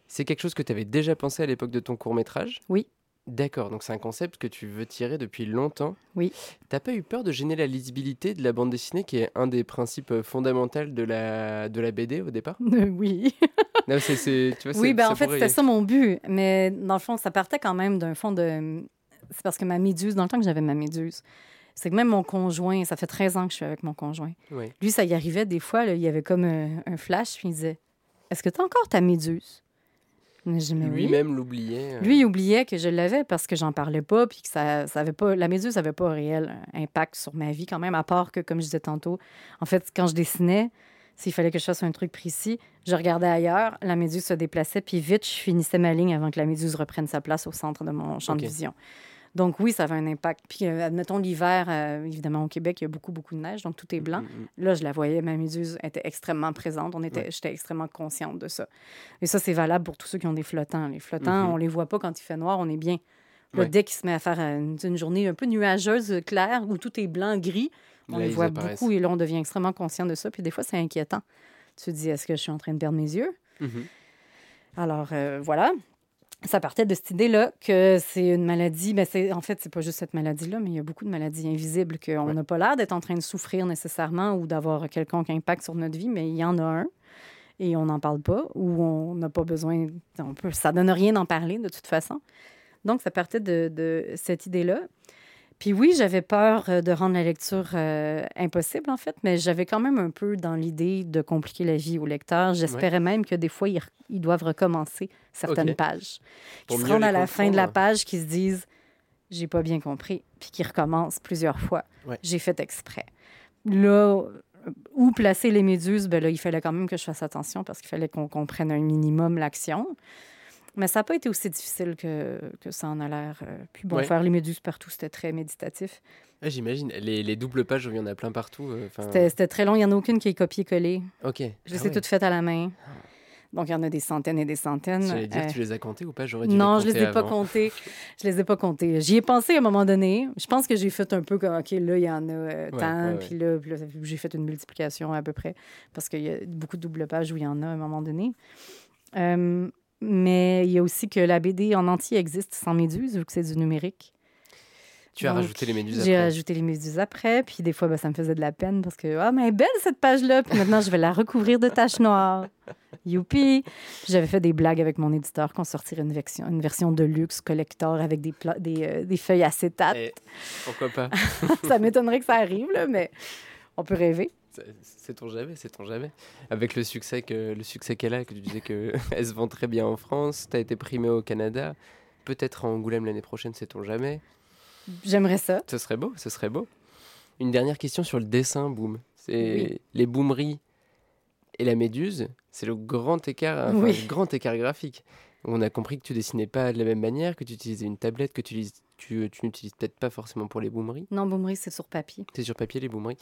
C'est quelque chose que tu avais déjà pensé à l'époque de ton court métrage Oui. D'accord, donc c'est un concept que tu veux tirer depuis longtemps. Oui. T'as pas eu peur de gêner la lisibilité de la bande dessinée, qui est un des principes euh, fondamentaux de la, de la BD au départ? Oui. Non, c'est, c'est- tu vois, Oui, ben en fait, c'était ça mon but. Mais dans le fond, ça partait quand même d'un fond de. C'est parce que ma méduse, dans le temps que j'avais ma méduse, c'est que même mon conjoint, ça fait 13 ans que je suis avec mon conjoint. Ouais. Lui, ça y arrivait des fois, là, il y avait comme un, un flash, puis il disait Est-ce que tu as encore ta méduse Oui. Lui-même l'oubliait. euh. Lui, il oubliait que je l'avais parce que j'en parlais pas, puis que ça, ça avait pas, la méduse n'avait pas un réel impact sur ma vie quand même, à part que, comme je disais tantôt, en fait, quand je dessinais, s'il fallait que je fasse un truc précis, je regardais ailleurs, la méduse se déplaçait, puis vite, je finissais ma ligne avant que la méduse reprenne sa place au centre de mon champ de vision. Donc oui, ça avait un impact. Puis, euh, admettons, l'hiver, euh, évidemment, au Québec, il y a beaucoup, beaucoup de neige, donc tout est blanc. Mm, mm, Là, je la voyais, ma méduse était extrêmement présente. On était, Ouais. J'étais extrêmement consciente de ça. Et ça, c'est valable pour tous ceux qui ont des flottants. Les flottants, Mhm. on les voit pas quand il fait noir, on est bien. Là, Ouais. Dès qu'il se met à faire euh, une, une journée un peu nuageuse, claire, où tout est blanc, gris, on Là, les voit beaucoup et là, on devient extrêmement conscient de ça. Puis des fois, c'est inquiétant. Tu te dis, est-ce que je suis en train de perdre mes yeux? mm. Mhm. Alors, euh, voilà. Ça partait de cette idée-là que c'est une maladie. Ben c'est, en fait, c'est pas juste cette maladie-là, mais il y a beaucoup de maladies invisibles qu'on Ouais. n'a pas l'air d'être en train de souffrir nécessairement ou d'avoir quelconque impact sur notre vie, mais il y en a un et on n'en parle pas ou on n'a pas besoin. On peut, ça donne rien d'en parler de toute façon. Donc, ça partait de, de cette idée-là. Puis oui, j'avais peur euh, de rendre la lecture euh, impossible, en fait, mais j'avais quand même un peu dans l'idée de compliquer la vie au lecteur. J'espérais même que des fois, ils, doivent recommencer certaines pages. Qui se rendent à la fin de la page, qui se disent j'ai pas bien compris, puis qui recommencent plusieurs fois. Ouais. J'ai fait exprès. Là, euh, où placer les méduses, ben là, il fallait quand même que je fasse attention parce qu'il fallait qu'on comprenne un minimum l'action. Mais ça n'a pas été aussi difficile que, que ça en a l'air. Euh, Puis bon, Ouais. faire les méduses partout, c'était très méditatif. Ah, j'imagine, les, les doubles pages où il y en a plein partout. euh, C'était très long. Il n'y en a aucune qui est copiée-collée. Ok. Je Ah les ai ouais. toutes faites à la main. Donc, il y en a des centaines et des centaines. J'allais dire, Euh, tu les as comptés ou pas? J'aurais dû Non, les je les ai pas comptés. Je les ai pas comptés. J'y ai pensé à un moment donné. Je pense que j'ai fait un peu comme, OK, là, il y en a euh, Ouais, tant, ouais, ouais. puis là, puis là, j'ai fait une multiplication à peu près, parce qu'il y a beaucoup de double pages où il y en a à un moment donné. Euh, mais il y a aussi que la BD en entier existe sans méduse, vu que c'est du numérique. Tu as Donc, rajouté les méduses J'ai après. rajouté les méduses après, puis des fois, ben, ça me faisait de la peine parce que, ah, mais elle est belle cette page-là, puis maintenant, je vais la recouvrir de taches noires. Youpi! J'avais fait des blagues avec mon éditeur qu'on sortirait une version, une version de luxe collector avec des, euh, des feuilles acétates. Eh, pourquoi pas? Ça m'étonnerait que ça arrive, là, mais on peut rêver. C'est- C'est ton jamais, c'est ton jamais. Avec le succès que le succès qu'elle a, que tu disais que elle se vend très bien en France, tu as été primé au Canada, peut-être à Angoulême l'année prochaine, c'est ton jamais. J'aimerais ça. Ce serait beau, ce serait beau. Une dernière question sur le dessin, boum. C'est Oui. les boomeries et la méduse, c'est le grand écart, enfin, Oui. le grand écart graphique. On a compris que tu dessinais pas de la même manière, que tu utilisais une tablette, que tu, tu, tu n'utilises peut-être pas forcément pour les boomeries. Non, Boomery, c'est sur papier. C'est sur papier les boomeries.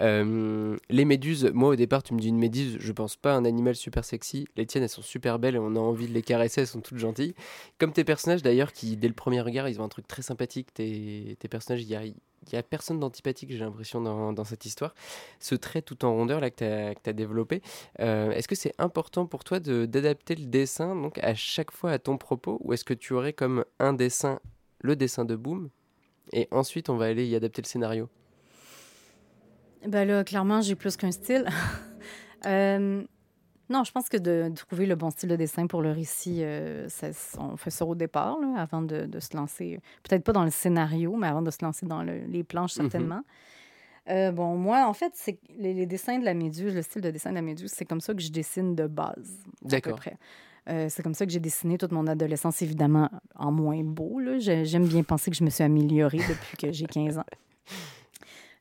Euh, les méduses, moi au départ tu me dis une méduse, je pense pas à un animal super sexy. Les tiennes elles sont super belles et on a envie de les caresser, elles sont toutes gentilles. Comme tes personnages d'ailleurs qui dès le premier regard ils ont un truc très sympathique. Tes, tes personnages il y a, n'y a personne d'antipathique, j'ai l'impression, dans, dans cette histoire. Ce trait tout en rondeur là, que tu as, développé, euh, est-ce que c'est important pour toi de- d'adapter le dessin donc, à chaque fois à ton propos Ou est-ce que tu aurais comme un dessin, le dessin de Boom, et ensuite on va aller y adapter le scénario Ben là, clairement, j'ai plus qu'un style. Euh, non, je pense que de, de trouver le bon style de dessin pour le récit, euh, ça- on fait ça au départ, là, avant de, de se lancer. Peut-être pas dans le scénario, mais avant de se lancer dans le- les planches, Mhm. certainement. Euh, bon, moi, en fait, c'est les, les dessins de la méduse, le style de dessin de la méduse, c'est comme ça que je dessine de base. à peu D'accord. près. Euh, c'est comme ça que j'ai dessiné toute mon adolescence, évidemment, en moins beau. J'aime bien penser que je me suis améliorée depuis que j'ai 15 ans.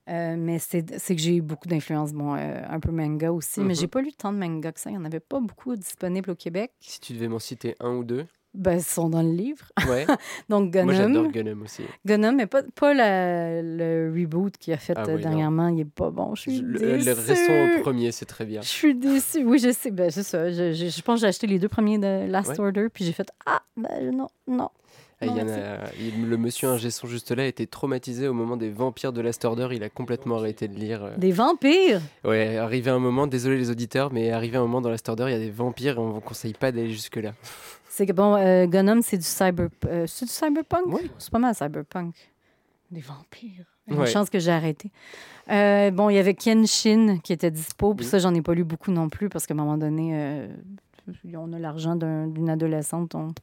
Euh, mais c'est que j'ai eu beaucoup d'influence, bon, euh, un peu manga aussi, mais Mhm. j'ai pas lu tant de manga que ça. Il n'y en avait pas beaucoup disponibles au Québec. Si tu devais m'en citer un ou deux. Ben, ils sont dans le livre. Ouais, Donc, moi j'adore. Gunnum aussi. Gunnum, mais pas, pas la- le reboot qu'il a fait Ah euh, non. dernièrement. Il est pas bon. Je suis Le, déçue. le restons au premier, c'est très bien. Je suis déçue. Oui, je sais. Ben, c'est ça. Je, je- je pense que j'ai acheté les deux premiers de Last Ouais. Order, puis j'ai fait Ah, ben non, non. Ah, il y Non, en merci. a- il- le monsieur ingé son juste là était traumatisé au moment des vampires de Last Order. Il a complètement arrêté de lire. euh. Des vampires? Ouais, arrivé un moment, désolé les auditeurs, mais arrivé un moment dans Last Order, il y a des vampires et on vous conseille pas d'aller jusque-là. C'est que bon, euh, c'est du cyber, euh, c'est du cyberpunk? Oui. C'est pas mal cyberpunk. Des vampires. Une Ouais. chance que j'ai arrêté. Euh, bon, il y avait Kenshin qui était dispo. Puis Oui. ça, j'en ai pas lu beaucoup non plus parce qu'à un moment donné, euh, on a l'argent d'un- d'une adolescente. on-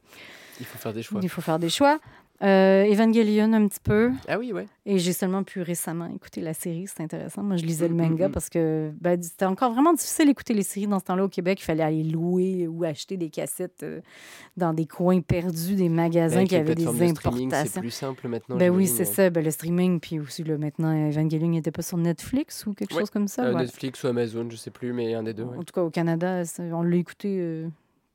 Il faut faire des choix. Il faut faire des choix. Euh, Evangelion un petit peu. Ah oui, ouais. Et j'ai seulement pu récemment écouter la série. C'est intéressant. Moi, je lisais le Mm, manga mm, mm. parce que ben, c'était encore vraiment difficile d'écouter les séries dans ce temps-là au Québec. Il fallait aller louer ou acheter des cassettes euh, dans des coins perdus des magasins Avec qui avaient des de c'est plus simple maintenant. Ben oui, c'est ouais. ça. Ben, le streaming, puis aussi là, maintenant, Evangelion n'était pas sur Netflix ou quelque Ouais. chose comme ça. Euh, ouais. Netflix ou Amazon, je sais plus, mais un des deux. En tout cas, au Canada, on l'a écouté euh,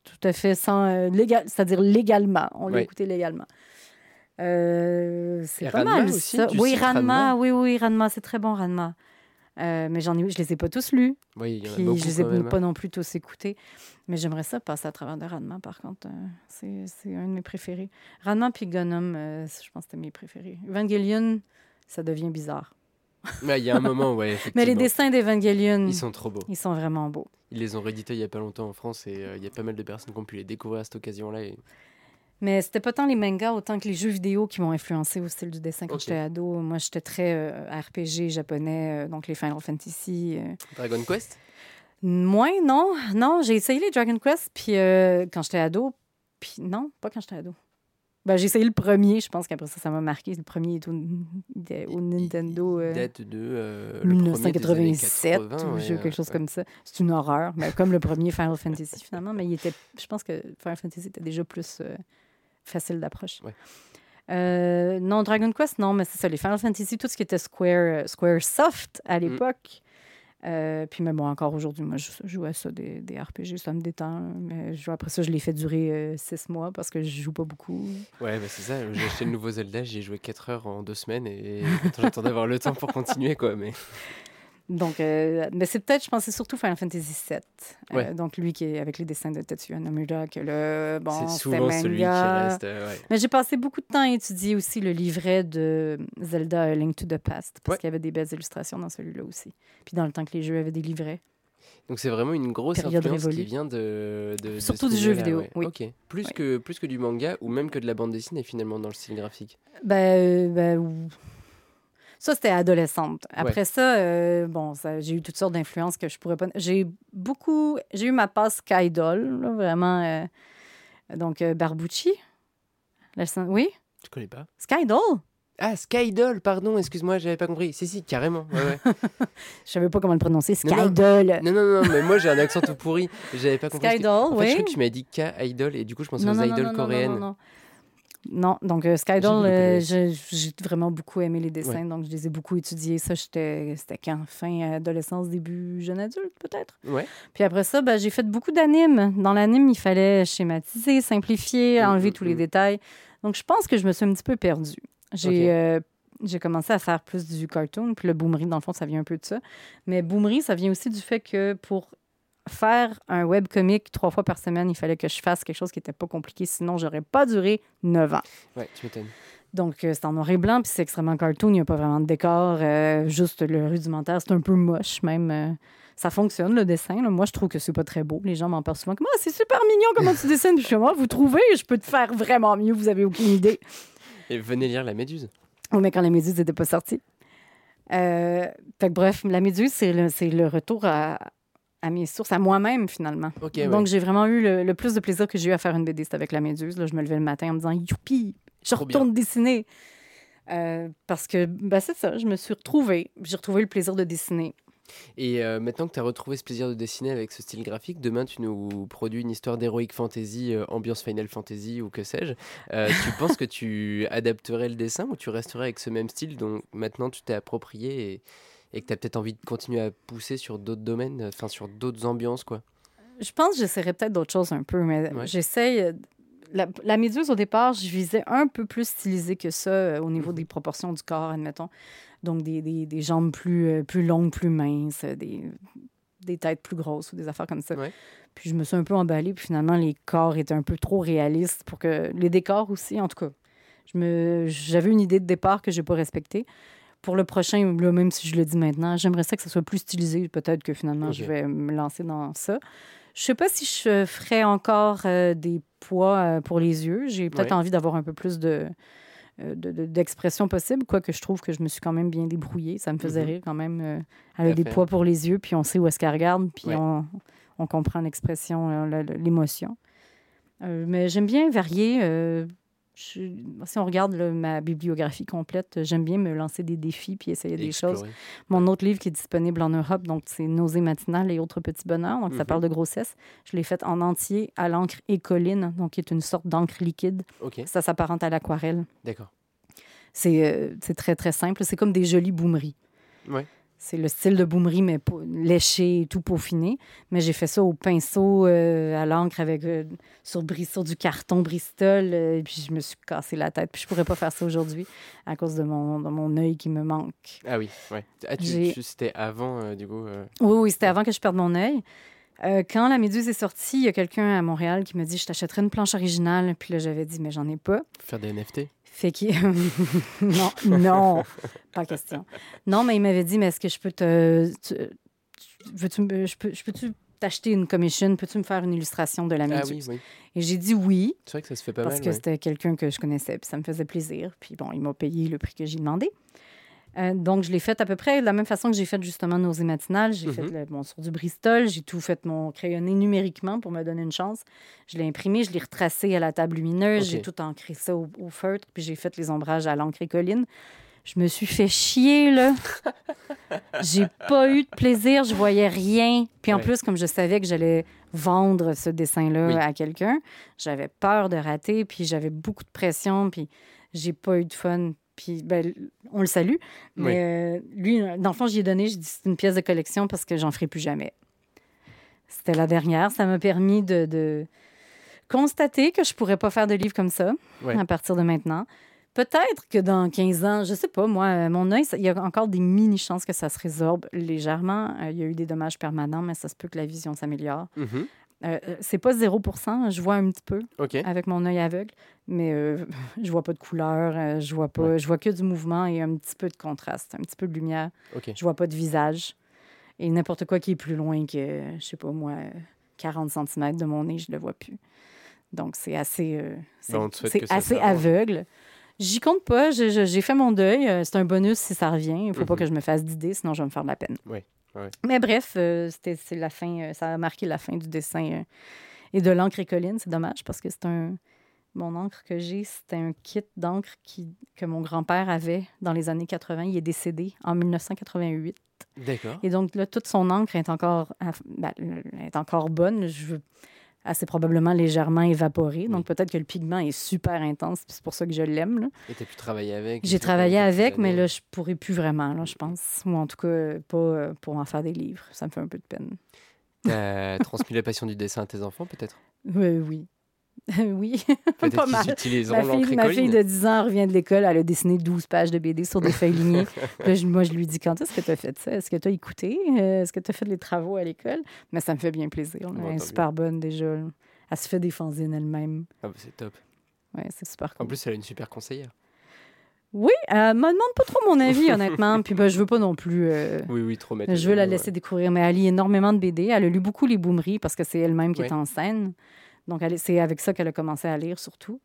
tout à fait sans. euh, légal, c'est-à-dire légalement. On l'a écouté légalement. Euh, c'est pas Ranma mal aussi, ça. Oui, Ranma, Ranma. oui, oui, Ranma, c'est très bon, Ranma. Euh, mais j'en ai, je les ai pas tous lus. Oui, il y en a Puis beaucoup je les ai même. hein. pas non plus tous écoutés. Mais j'aimerais ça passer à travers de Ranma, par contre. euh, c'est c'est un de mes préférés. Ranma puis Gunnum, euh, je pense que c'était mes préférés. Evangelion, ça devient bizarre. Ouais, il y a un moment, ouais, Mais les dessins d'Evangelion, Ils sont trop beaux. ils sont vraiment beaux. Ils les ont réédités il y a pas longtemps en France et euh, il y a pas mal de personnes qui ont pu les découvrir à cette occasion-là. Et... Mais c'était pas tant les mangas autant que les jeux vidéo qui m'ont influencé au style du dessin quand j'étais ado. Moi, j'étais très euh, RPG japonais, euh, donc les Final Fantasy. euh. Dragon Quest? Moins, non. Non, j'ai essayé les Dragon Quest, puis quand j'étais ado. Puis non, pas quand j'étais ado. Ben, j'ai essayé le premier, je pense qu'après ça, ça m'a marqué. Le premier est au, Nintendo. Euh, date de euh, le premier des années 1987 80, ou ouais, quelque chose ouais. comme ça. C'est une horreur, mais comme le premier Final Fantasy finalement, mais il était, je pense que Final Fantasy était déjà plus euh, facile d'approche. Ouais. Euh, non, Dragon Quest, non, mais c'est ça, les Final Fantasy, tout ce qui était Square, euh, Square Soft Mm. à l'époque. Euh, puis, mais bon, encore aujourd'hui, moi, je joue à ça, des, des RPG, ça me détend. Mais je joue- après ça, je l'ai fait durer euh, six mois parce que je joue pas beaucoup. Ouais, bah c'est ça. J'ai acheté le nouveau Zelda, j'y ai joué 4 heures en 2 semaines et j'attends d'avoir le temps pour continuer, quoi. Mais Donc, euh, mais c'est peut-être, je pense, c'est surtout Final Fantasy VII. Euh, donc, lui qui est avec les dessins de Tetsuya Nomura, que le, bon, c'est souvent celui qui reste. euh, ouais. Mais j'ai passé beaucoup de temps à étudier aussi le livret de Zelda A Link to the Past, parce Ouais. qu'il y avait des belles illustrations dans celui-là aussi. Puis dans le temps que les jeux avaient des livrets. Donc c'est vraiment une grosse Période influence qui vient de, de, de Surtout ce du jeu vidéo, oui. Ok. Plus, que, plus que du manga ou même que de la bande dessinée finalement dans le style graphique? Ben, ben, ça, c'était adolescente. Après ça, euh, bon, ça, j'ai eu toutes sortes d'influences que je pourrais pas. J'ai beaucoup. J'ai eu ma passe Skydol, là, vraiment. euh, donc, euh, Barbucci. La Oui, Je connais pas? Skydol? Ah, Skydoll, pardon, excuse-moi, j'avais pas compris. Si, si, carrément. Ouais, ouais. Je savais pas comment le prononcer. Non, non. Skydol. non, non, non, mais moi j'ai un accent tout pourri. J'avais pas compris. que- Skydol, En fait, je oui. crois que tu m'as dit K-Idol et du coup je pensais Non, aux idoles coréennes. Non, non, Non, donc euh, J'ai Skydol, vu le euh, j'ai vraiment beaucoup aimé les dessins, donc je les ai beaucoup étudiés. Ça, j'étais- c'était quand? Fin adolescence, début jeune adulte, peut-être? Ouais. Puis après ça, ben, j'ai fait beaucoup d'animes. Dans l'anime, il fallait schématiser, simplifier, Mm, enlever mm, tous les mm. détails. Donc, je pense que je me suis un petit peu perdue. J'ai euh, j'ai commencé à faire plus du cartoon, puis le boomery, dans le fond, ça vient un peu de ça. Mais boomery, ça vient aussi du fait que pour faire un webcomic trois fois par semaine, il fallait que je fasse quelque chose qui n'était pas compliqué, sinon j'aurais pas duré neuf ans. Ouais, tu m'étonnes. Donc, euh, c'est en noir et blanc, puis c'est extrêmement cartoon. Il n'y a pas vraiment de décor. euh, juste le rudimentaire, c'est un peu moche, même. euh, ça fonctionne, le dessin. là. Moi, je trouve que c'est pas très beau. Les gens m'en parlent souvent comme Ah, c'est super mignon comment tu dessines. Puis je suis Ah, vous trouvez Je peux te faire vraiment mieux. Vous avez aucune idée. Et venez lire La Méduse. Oh, mais quand la méduse n'était pas sortie. Euh, fait que bref, la méduse, c'est le, c'est le retour à, à mes sources, à moi-même, finalement. Ouais. Donc, j'ai vraiment eu le, le plus de plaisir que j'ai eu à faire une BD, c'était avec la méduse. Là, je me levais le matin en me disant Youpi, je Trop bien. retourne dessiner. Euh, parce que, ben, c'est ça, je me suis retrouvée. J'ai retrouvé le plaisir de dessiner. Et euh, maintenant que tu as retrouvé ce plaisir de dessiner avec ce style graphique, demain tu nous produis une histoire d'héroïque fantasy, euh, ambiance Final Fantasy ou que sais-je. Euh, tu penses que tu adapterais le dessin ou tu resterais avec ce même style dont maintenant tu t'es approprié et, et que tu as peut-être envie de continuer à pousser sur d'autres domaines, enfin sur d'autres ambiances quoi Je pense que j'essaierais peut-être d'autres choses un peu, mais Ouais. j'essaye. euh, La, la méduse, au départ, je visais un peu plus stylisé que ça euh, au niveau Mhm. des proportions du corps, admettons. Donc, des, des, des jambes plus, euh, plus longues, plus minces, euh, des, des têtes plus grosses ou des affaires comme ça. Ouais. Puis je me suis un peu emballée, puis finalement, les corps étaient un peu trop réalistes pour que. Les décors aussi, en tout cas. Me, j'avais une idée de départ que je n'ai pas respectée. Pour le prochain, là, même si je le dis maintenant, j'aimerais ça que ça soit plus stylisé. Peut-être que finalement, je vais me lancer dans ça. Je sais pas si je ferais encore euh, des poids euh, pour les yeux. J'ai peut-être envie d'avoir un peu plus de, euh, de- de- d'expression possible, quoique je trouve que je me suis quand même bien débrouillée. Ça me faisait Mhm. rire quand même. euh, elle a des fait. poids pour les yeux, puis on sait où est-ce qu'elle regarde, puis on, on comprend l'expression, l'émotion. Euh, mais j'aime bien varier. euh, je- si on regarde là, ma bibliographie complète, j'aime bien me lancer des défis puis essayer des choses. Mon autre livre qui est disponible en Europe, donc c'est Nausées matinales et autres petits bonheurs. Donc, ça Mhm. parle de grossesse. Je l'ai fait en entier à l'encre écoline, donc qui est une sorte d'encre liquide. Ça s'apparente à l'aquarelle. d'accord. C'est euh, c'est très, très simple. C'est comme des jolies boomeries. Ouais. C'est le style de boomerie, mais léché et tout peaufiné. Mais j'ai fait ça au pinceau, euh, à l'encre, avec euh, sur, bris- sur du carton Bristol. euh, et puis je me suis cassé la tête. Puis je pourrais pas faire ça aujourd'hui à cause de mon, de mon œil qui me manque. Ah oui, ouais. Ah, c'était avant euh, du coup. Oui, oui, c'était avant que je perde mon œil. Quand La Méduse est sortie, il y a quelqu'un à Montréal qui m'a dit Je t'achèterai une planche originale. Puis là, j'avais dit Mais j'en ai pas. faire des NFT. Fait qu'il. non, non, pas question. Non, mais il m'avait dit Mais est-ce que je peux te. tu- tu- veux-tu je peux, je peux-tu t'acheter une commission? Peux-tu me faire une illustration de La Ah Méduse oui, oui. Et j'ai dit oui, C'est vrai que ça se fait pas parce mal. que ouais. c'était quelqu'un que je connaissais, puis ça me faisait plaisir. Puis bon, il m'a payé le prix que j'ai demandé. Euh, donc, je l'ai fait à peu près de la même façon que j'ai fait justement Nausées matinales. J'ai fait Mhm. le, bon, sur du Bristol, j'ai tout fait mon crayonné numériquement pour me donner une chance. Je l'ai imprimé, je l'ai retracé à la table lumineuse, j'ai tout ancré ça au, au feutre, puis j'ai fait les ombrages à l'encre écoline. Je me suis fait chier, là. j'ai pas eu de plaisir, je voyais rien. Puis en Ouais. plus, comme je savais que j'allais vendre ce dessin-là Oui. à quelqu'un, j'avais peur de rater, puis j'avais beaucoup de pression, puis j'ai pas eu de fun. Puis ben, on le salue. Mais euh, lui, dans le fond, j'y ai donné, c'est une pièce de collection parce que j'en ferai plus jamais. C'était la dernière. Ça m'a permis de, de constater que je pourrais pas faire de livre comme ça à partir de maintenant. Peut-être que dans 15 ans, je sais pas, moi, euh, mon œil, il y a encore des mini-chances que ça se résorbe légèrement. Euh, il y a eu des dommages permanents, mais ça se peut que la vision s'améliore. Mhm. Euh, euh, c'est pas 0 je vois un petit peu avec mon œil aveugle, mais euh, je vois pas de couleur, euh, je vois pas, Ouais. je vois que du mouvement et un petit peu de contraste, un petit peu de lumière. Ok. Je vois pas de visage. Et n'importe quoi qui est plus loin que, je sais pas moi, euh, 40 cm de mon nez, je le vois plus. Donc c'est assez, euh, c'est assez aveugle. J'y compte pas, j'ai fait mon deuil. euh, C'est un bonus si ça revient. Il faut pas Mhm. que je me fasse d'idées, sinon je vais me faire de la peine. Ouais, ouais. Mais bref, euh, c'était c'est la fin. euh, ça a marqué la fin du dessin euh, et de l'encre écoline. C'est dommage parce que c'est un. Mon encre que j'ai, c'était un kit d'encre qui, que mon grand-père avait dans les années 80. Il est décédé en 1988. D'accord. Et donc, là, toute son encre est encore, ben, est encore bonne. Je veux assez probablement légèrement évaporée. Donc, peut-être que le pigment est super intense. puis C'est pour ça que je l'aime. Et t'as pu travailler avec J'ai travaillé avec, mais là, je pourrais plus vraiment, là, je pense. Ou en tout cas, pas euh, pour en faire des livres. Ça me fait un peu de peine. T'as transmis la passion du dessin à tes enfants, peut-être? Euh, oui. oui. Pas mal. Ma fille, ma fille de 10 ans revient de l'école, elle a dessiné 12 pages de BD sur des feuilles lignées. Puis là, je- moi, je lui dis Quand est-ce que tu as fait ça? Est-ce que tu as écouté? Euh, Est-ce que tu as fait les travaux à l'école? Mais ça me fait bien plaisir. elle est super bonne déjà. Elle se fait des fanzines elle-même. Ah bah, c'est top. Ouais, c'est super En cool. plus, elle a une super conseillère. Oui, elle me demande pas trop mon avis, honnêtement. Puis ben, je veux pas non plus. euh, Oui, oui, trop mettre. je veux la ouais. laisser découvrir. Mais elle lit énormément de BD. Elle a lu beaucoup les boomeries parce que c'est elle-même qui est en scène. Donc, c'est avec ça qu'elle a commencé à lire, surtout.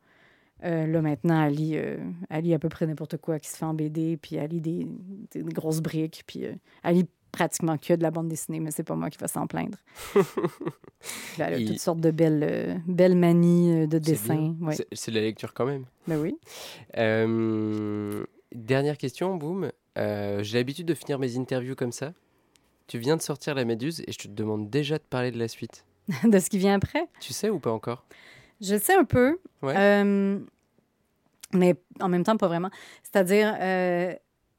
Euh, là, maintenant, elle lit, euh, elle lit à peu près n'importe quoi qui se fait en BD. Puis elle lit des, des grosses briques. Puis euh, elle lit pratiquement que de la bande dessinée, mais c'est pas moi qui va s'en plaindre. Là, elle a Et- toutes sortes de belles, belles manies de dessin. Ouais. C'est- de la lecture quand même. Ben oui. Dernière question, boum. J'ai l'habitude de finir mes interviews comme ça. Tu viens de sortir la méduse et je te demande déjà de parler de la suite. de ce qui vient après. Tu sais ou pas encore? Je sais un peu, Ouais. euh, mais en même temps, pas vraiment. C'est-à-dire, euh,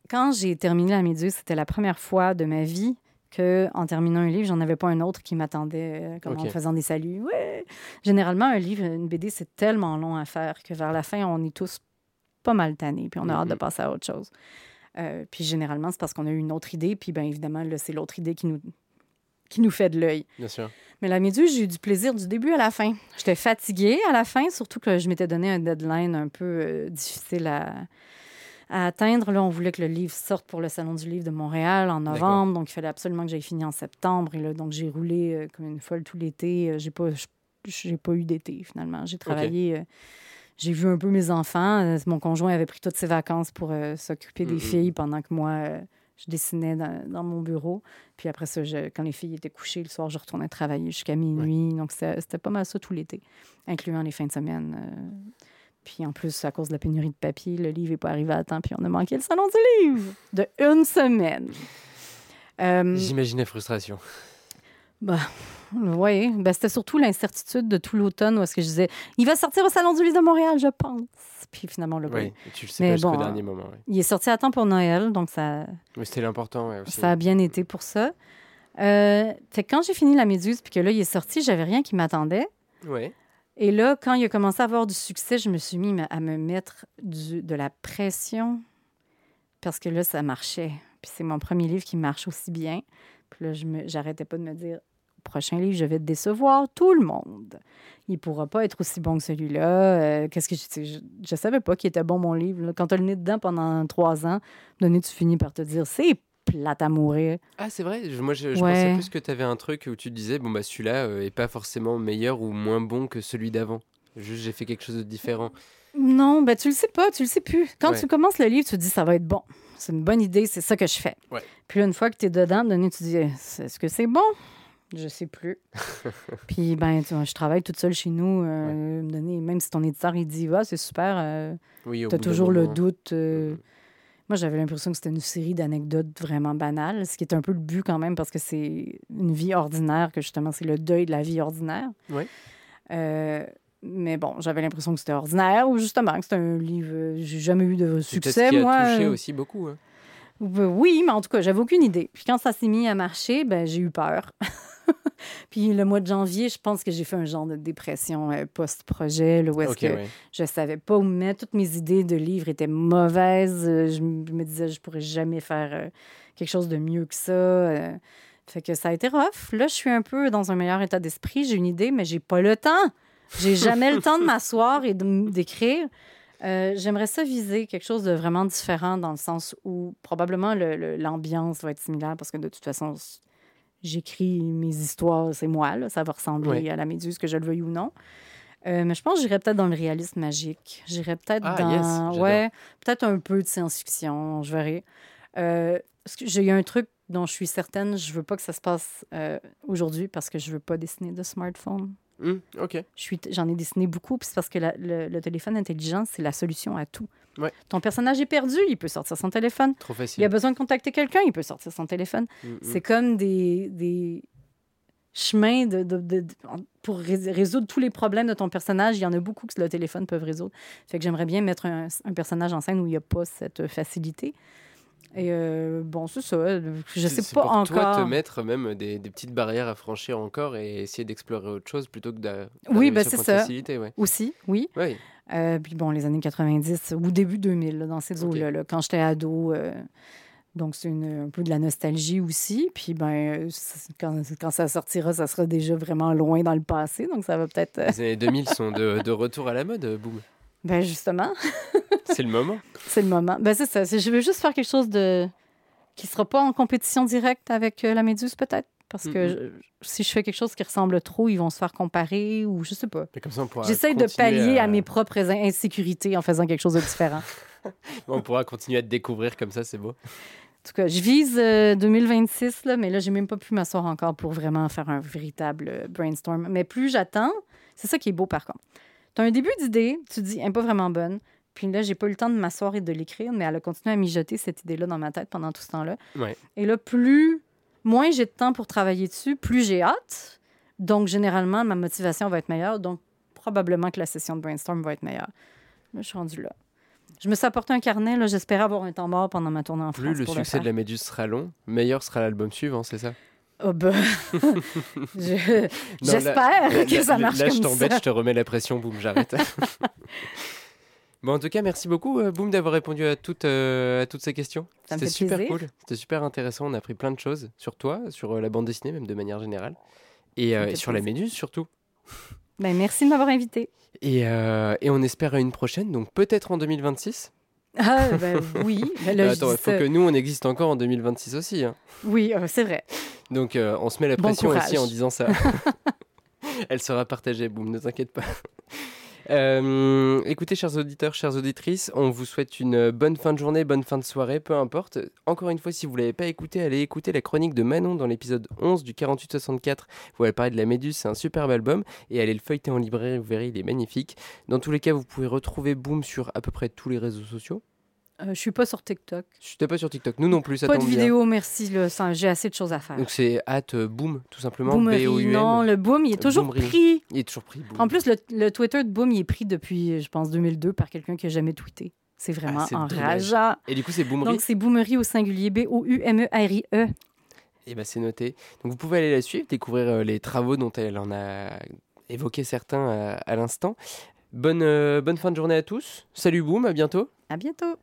quand j'ai terminé La Méduse, c'était la première fois de ma vie que, en terminant un livre, j'en avais pas un autre qui m'attendait euh, comme en faisant des saluts. Ouais. Généralement, un livre, une BD, c'est tellement long à faire que vers la fin, on est tous pas mal tannés, puis on a hâte de Mhm. passer à autre chose. Euh, puis généralement, c'est parce qu'on a eu une autre idée, puis bien évidemment, c'est l'autre idée qui nous, qui nous fait de l'œil. Bien sûr. Mais la méduse, j'ai eu du plaisir du début à la fin. J'étais fatiguée à la fin, surtout que je m'étais donné un deadline un peu euh, difficile à, à atteindre. Là, on voulait que le livre sorte pour le Salon du livre de Montréal en novembre, donc il fallait absolument que j'aille fini en septembre. Et là, donc j'ai roulé euh, comme une folle tout l'été. Euh, J'ai pas, j'ai pas eu d'été finalement. J'ai travaillé. euh, j'ai vu un peu mes enfants. Mon conjoint avait pris toutes ses vacances pour s'occuper des filles pendant que moi, je dessinais dans, dans mon bureau. Puis après ça, je- quand les filles étaient couchées, le soir, je retournais travailler jusqu'à minuit. Donc, c'était pas mal ça tout l'été, incluant les fins de semaine. euh. Puis en plus, à cause de la pénurie de papier, le livre n'est pas arrivé à temps, puis on a manqué le salon du livre de une semaine. Euh, J'imagine la frustration. Oui, ben, c'était surtout l'incertitude de tout l'automne où est-ce que je disais il va sortir au Salon du livre de Montréal, je pense. Puis finalement, le Oui, tu le sais Mais pas jusqu'au bon, dernier moment. il est sorti à temps pour Noël, donc ça, Mais c'était l'important ouais, aussi. ça a bien été pour ça. Euh, fait que quand j'ai fini La Méduse, puis que là, il est sorti, j'avais rien qui m'attendait. Ouais. Et là, quand il a commencé à avoir du succès, je me suis mis à me mettre du- de la pression parce que là, ça marchait. Puis c'est mon premier livre qui marche aussi bien. Puis là, je me, j'arrêtais pas de me dire, prochain livre, je vais décevoir tout le monde. Il pourra pas être aussi bon que celui-là. Euh, qu'est-ce que je, je, je savais pas qu'il était bon mon livre. là. Quand tu as le nez dedans pendant trois ans, donné, tu finis par te dire, c'est plate à mourir. Ah, c'est vrai. Je- moi, je, je Ouais. pensais plus que tu avais un truc où tu te disais bon, bah celui-là euh, est pas forcément meilleur ou moins bon que celui d'avant. Juste, j'ai fait quelque chose de différent. Non, ben tu le sais pas, tu le sais plus. Quand Ouais. tu commences le livre, tu te dis ça va être bon. C'est une bonne idée, c'est ça que je fais. Ouais. Puis là, une fois que tu es dedans, donné, tu te dis est-ce que c'est bon? Je sais plus. Puis ben tu vois, je travaille toute seule chez nous, euh, donné, même si ton éditeur il dit va, c'est super, euh, Oui, tu as toujours le moment. doute. euh, Mhm. Moi, j'avais l'impression que c'était une série d'anecdotes vraiment banales, ce qui est un peu le but quand même parce que c'est une vie ordinaire, que justement, c'est le deuil de la vie ordinaire. Ouais. Euh, mais bon, j'avais l'impression que c'était ordinaire ou justement que c'était un livre. J'ai jamais eu de succès, qui a moi. touché euh, aussi beaucoup. hein. Oui, mais en tout cas, j'avais aucune idée. Puis quand ça s'est mis à marcher, ben, j'ai eu peur. Puis le mois de janvier, je pense que j'ai fait un genre de dépression euh, post-projet, où est-ce que je savais pas où me mettre. Toutes mes idées de livres étaient mauvaises. Euh, Je me disais, je pourrais jamais faire euh, quelque chose de mieux que ça. Fait que ça a été rough. Là, je suis un peu dans un meilleur état d'esprit. J'ai une idée, mais j'ai pas le temps. J'ai jamais le temps de m'asseoir et d'écrire. Euh, J'aimerais ça viser quelque chose de vraiment différent dans le sens où probablement le- le- l'ambiance va être similaire parce que de toute façon, j'écris mes histoires, c'est moi, là, ça va ressembler à la méduse, que je le veuille ou non. Euh, mais je pense que j'irais peut-être dans le réalisme magique. J'irais peut-être Ah, dans. yes, ouais, peut-être un peu de science-fiction, je verrai. Euh, j'ai un truc dont je suis certaine, je veux pas que ça se passe euh, aujourd'hui parce que je veux pas dessiner de smartphone. Hum, ok. Je J'en ai dessiné beaucoup, puis c'est parce que la- le, le téléphone intelligent, c'est la solution à tout. Ouais. Ton personnage est perdu, il peut sortir son téléphone. Trop Il facile. a besoin de contacter quelqu'un, il peut sortir son téléphone. Hum, hum. C'est comme des, des chemins de, de- de- de- pour rés- résoudre tous les problèmes de ton personnage. Il y en a beaucoup que le téléphone peut résoudre. Fait que j'aimerais bien mettre un, un personnage en scène où il n'y a pas cette facilité. Et euh, bon, c'est ça. Je sais pas pour encore. toi te mettre même des, des petites barrières à franchir encore et essayer d'explorer autre chose plutôt que d'a- Oui, d'arriver ben, c'est de ça. facilité, ouais. Aussi, oui. Ouais. Euh, puis bon, les années 90 ou début 2000, là, dans ces eaux-là, là, quand j'étais ado. euh, donc, c'est un peu de la nostalgie aussi. Puis, ben, euh, quand, quand ça sortira, ça sera déjà vraiment loin dans le passé. Donc, ça va peut-être. Les années 2000 sont de, de retour à la mode, boum. Ben justement, C'est le moment. c'est le moment. Ben c'est ça. Je veux juste faire quelque chose de qui sera pas en compétition directe avec la Méduse, peut-être. Parce que Mhm. je- si je fais quelque chose qui ressemble trop, ils vont se faire comparer ou je sais pas. Mais comme ça, on pourra. J'essaye de pallier à... mes propres in- insécurités en faisant quelque chose de différent. On pourra continuer à te découvrir comme ça, c'est beau. En tout cas, je vise euh, 2026, là, mais là, j'ai même pas pu m'asseoir encore pour vraiment faire un véritable euh, brainstorm. Mais plus j'attends, c'est ça qui est beau par contre. Tu as un début d'idée, tu te dis, elle n'est pas vraiment bonne. Puis là, j'ai pas eu le temps de m'asseoir et de l'écrire, mais elle a continué à mijoter cette idée-là dans ma tête pendant tout ce temps-là. Ouais. Et là, plus, moins j'ai de temps pour travailler dessus, plus j'ai hâte. Donc, généralement, ma motivation va être meilleure. Donc, probablement que la session de brainstorm va être meilleure. Là, je suis rendue là. Je me suis apporté un carnet. là. J'espérais avoir un temps mort pendant ma tournée en Plus France. le pour succès de la Méduse sera long, meilleur sera l'album suivant, c'est ça? Oh ben, je- j'espère là- que là- ça marche Là, je comme t'embête, je te remets la pression, boum, j'arrête. bon, en tout cas, merci beaucoup, euh, Boum, d'avoir répondu à toutes, euh, à toutes ces questions. C'était super plaisir. cool. C'était super intéressant. On a appris plein de choses sur toi, sur euh, la bande dessinée, même de manière générale. Et, euh, et sur la. Méduse, surtout. Ben, merci de m'avoir invité. Et, et on espère une prochaine, donc peut-être en 2026. Ah, ben oui. Ben là, je Attends, il faut que nous, on existe encore en 2026 aussi. hein. Oui, c'est vrai. Donc on se met la Bon pression aussi courage. en disant ça. Elle sera partagée, boum, ne t'inquiète pas. Euh, écoutez, chers auditeurs, chères auditrices, on vous souhaite une bonne fin de journée, bonne fin de soirée, peu importe. Encore une fois, si vous ne l'avez pas écouté, allez écouter la chronique de Manon dans l'épisode 11 du 4864 où elle parlait de la Méduse, c'est un superbe album, et allez le feuilleter en librairie, vous verrez, il est magnifique. Dans tous les cas, vous pouvez retrouver Boom sur à peu près tous les réseaux sociaux. Euh, je suis pas sur TikTok. Je n'étais pas sur TikTok, nous non plus, ça Pas de bien. vidéo, merci. J'ai assez de choses à faire. Donc c'est at euh, Boom, tout simplement, Boomerie, B-O-U-M. non, le boom, il est toujours Boomerie. pris. Il est toujours pris, Boom. En plus, le, le Twitter de Boom, il est pris depuis, je pense, 2002 par quelqu'un qui n'a jamais tweeté. C'est vraiment Ah, enrageant. Et du coup, c'est Boomerie. Donc, c'est Boomerie au singulier, B-O-U-M-E-R-I-E. Et ben c'est noté. Donc vous pouvez aller la suivre, découvrir euh, les travaux dont elle en a évoqué certains euh, à l'instant. Bonne, euh, bonne fin de journée à tous. Salut Boom, à bientôt. À bientôt.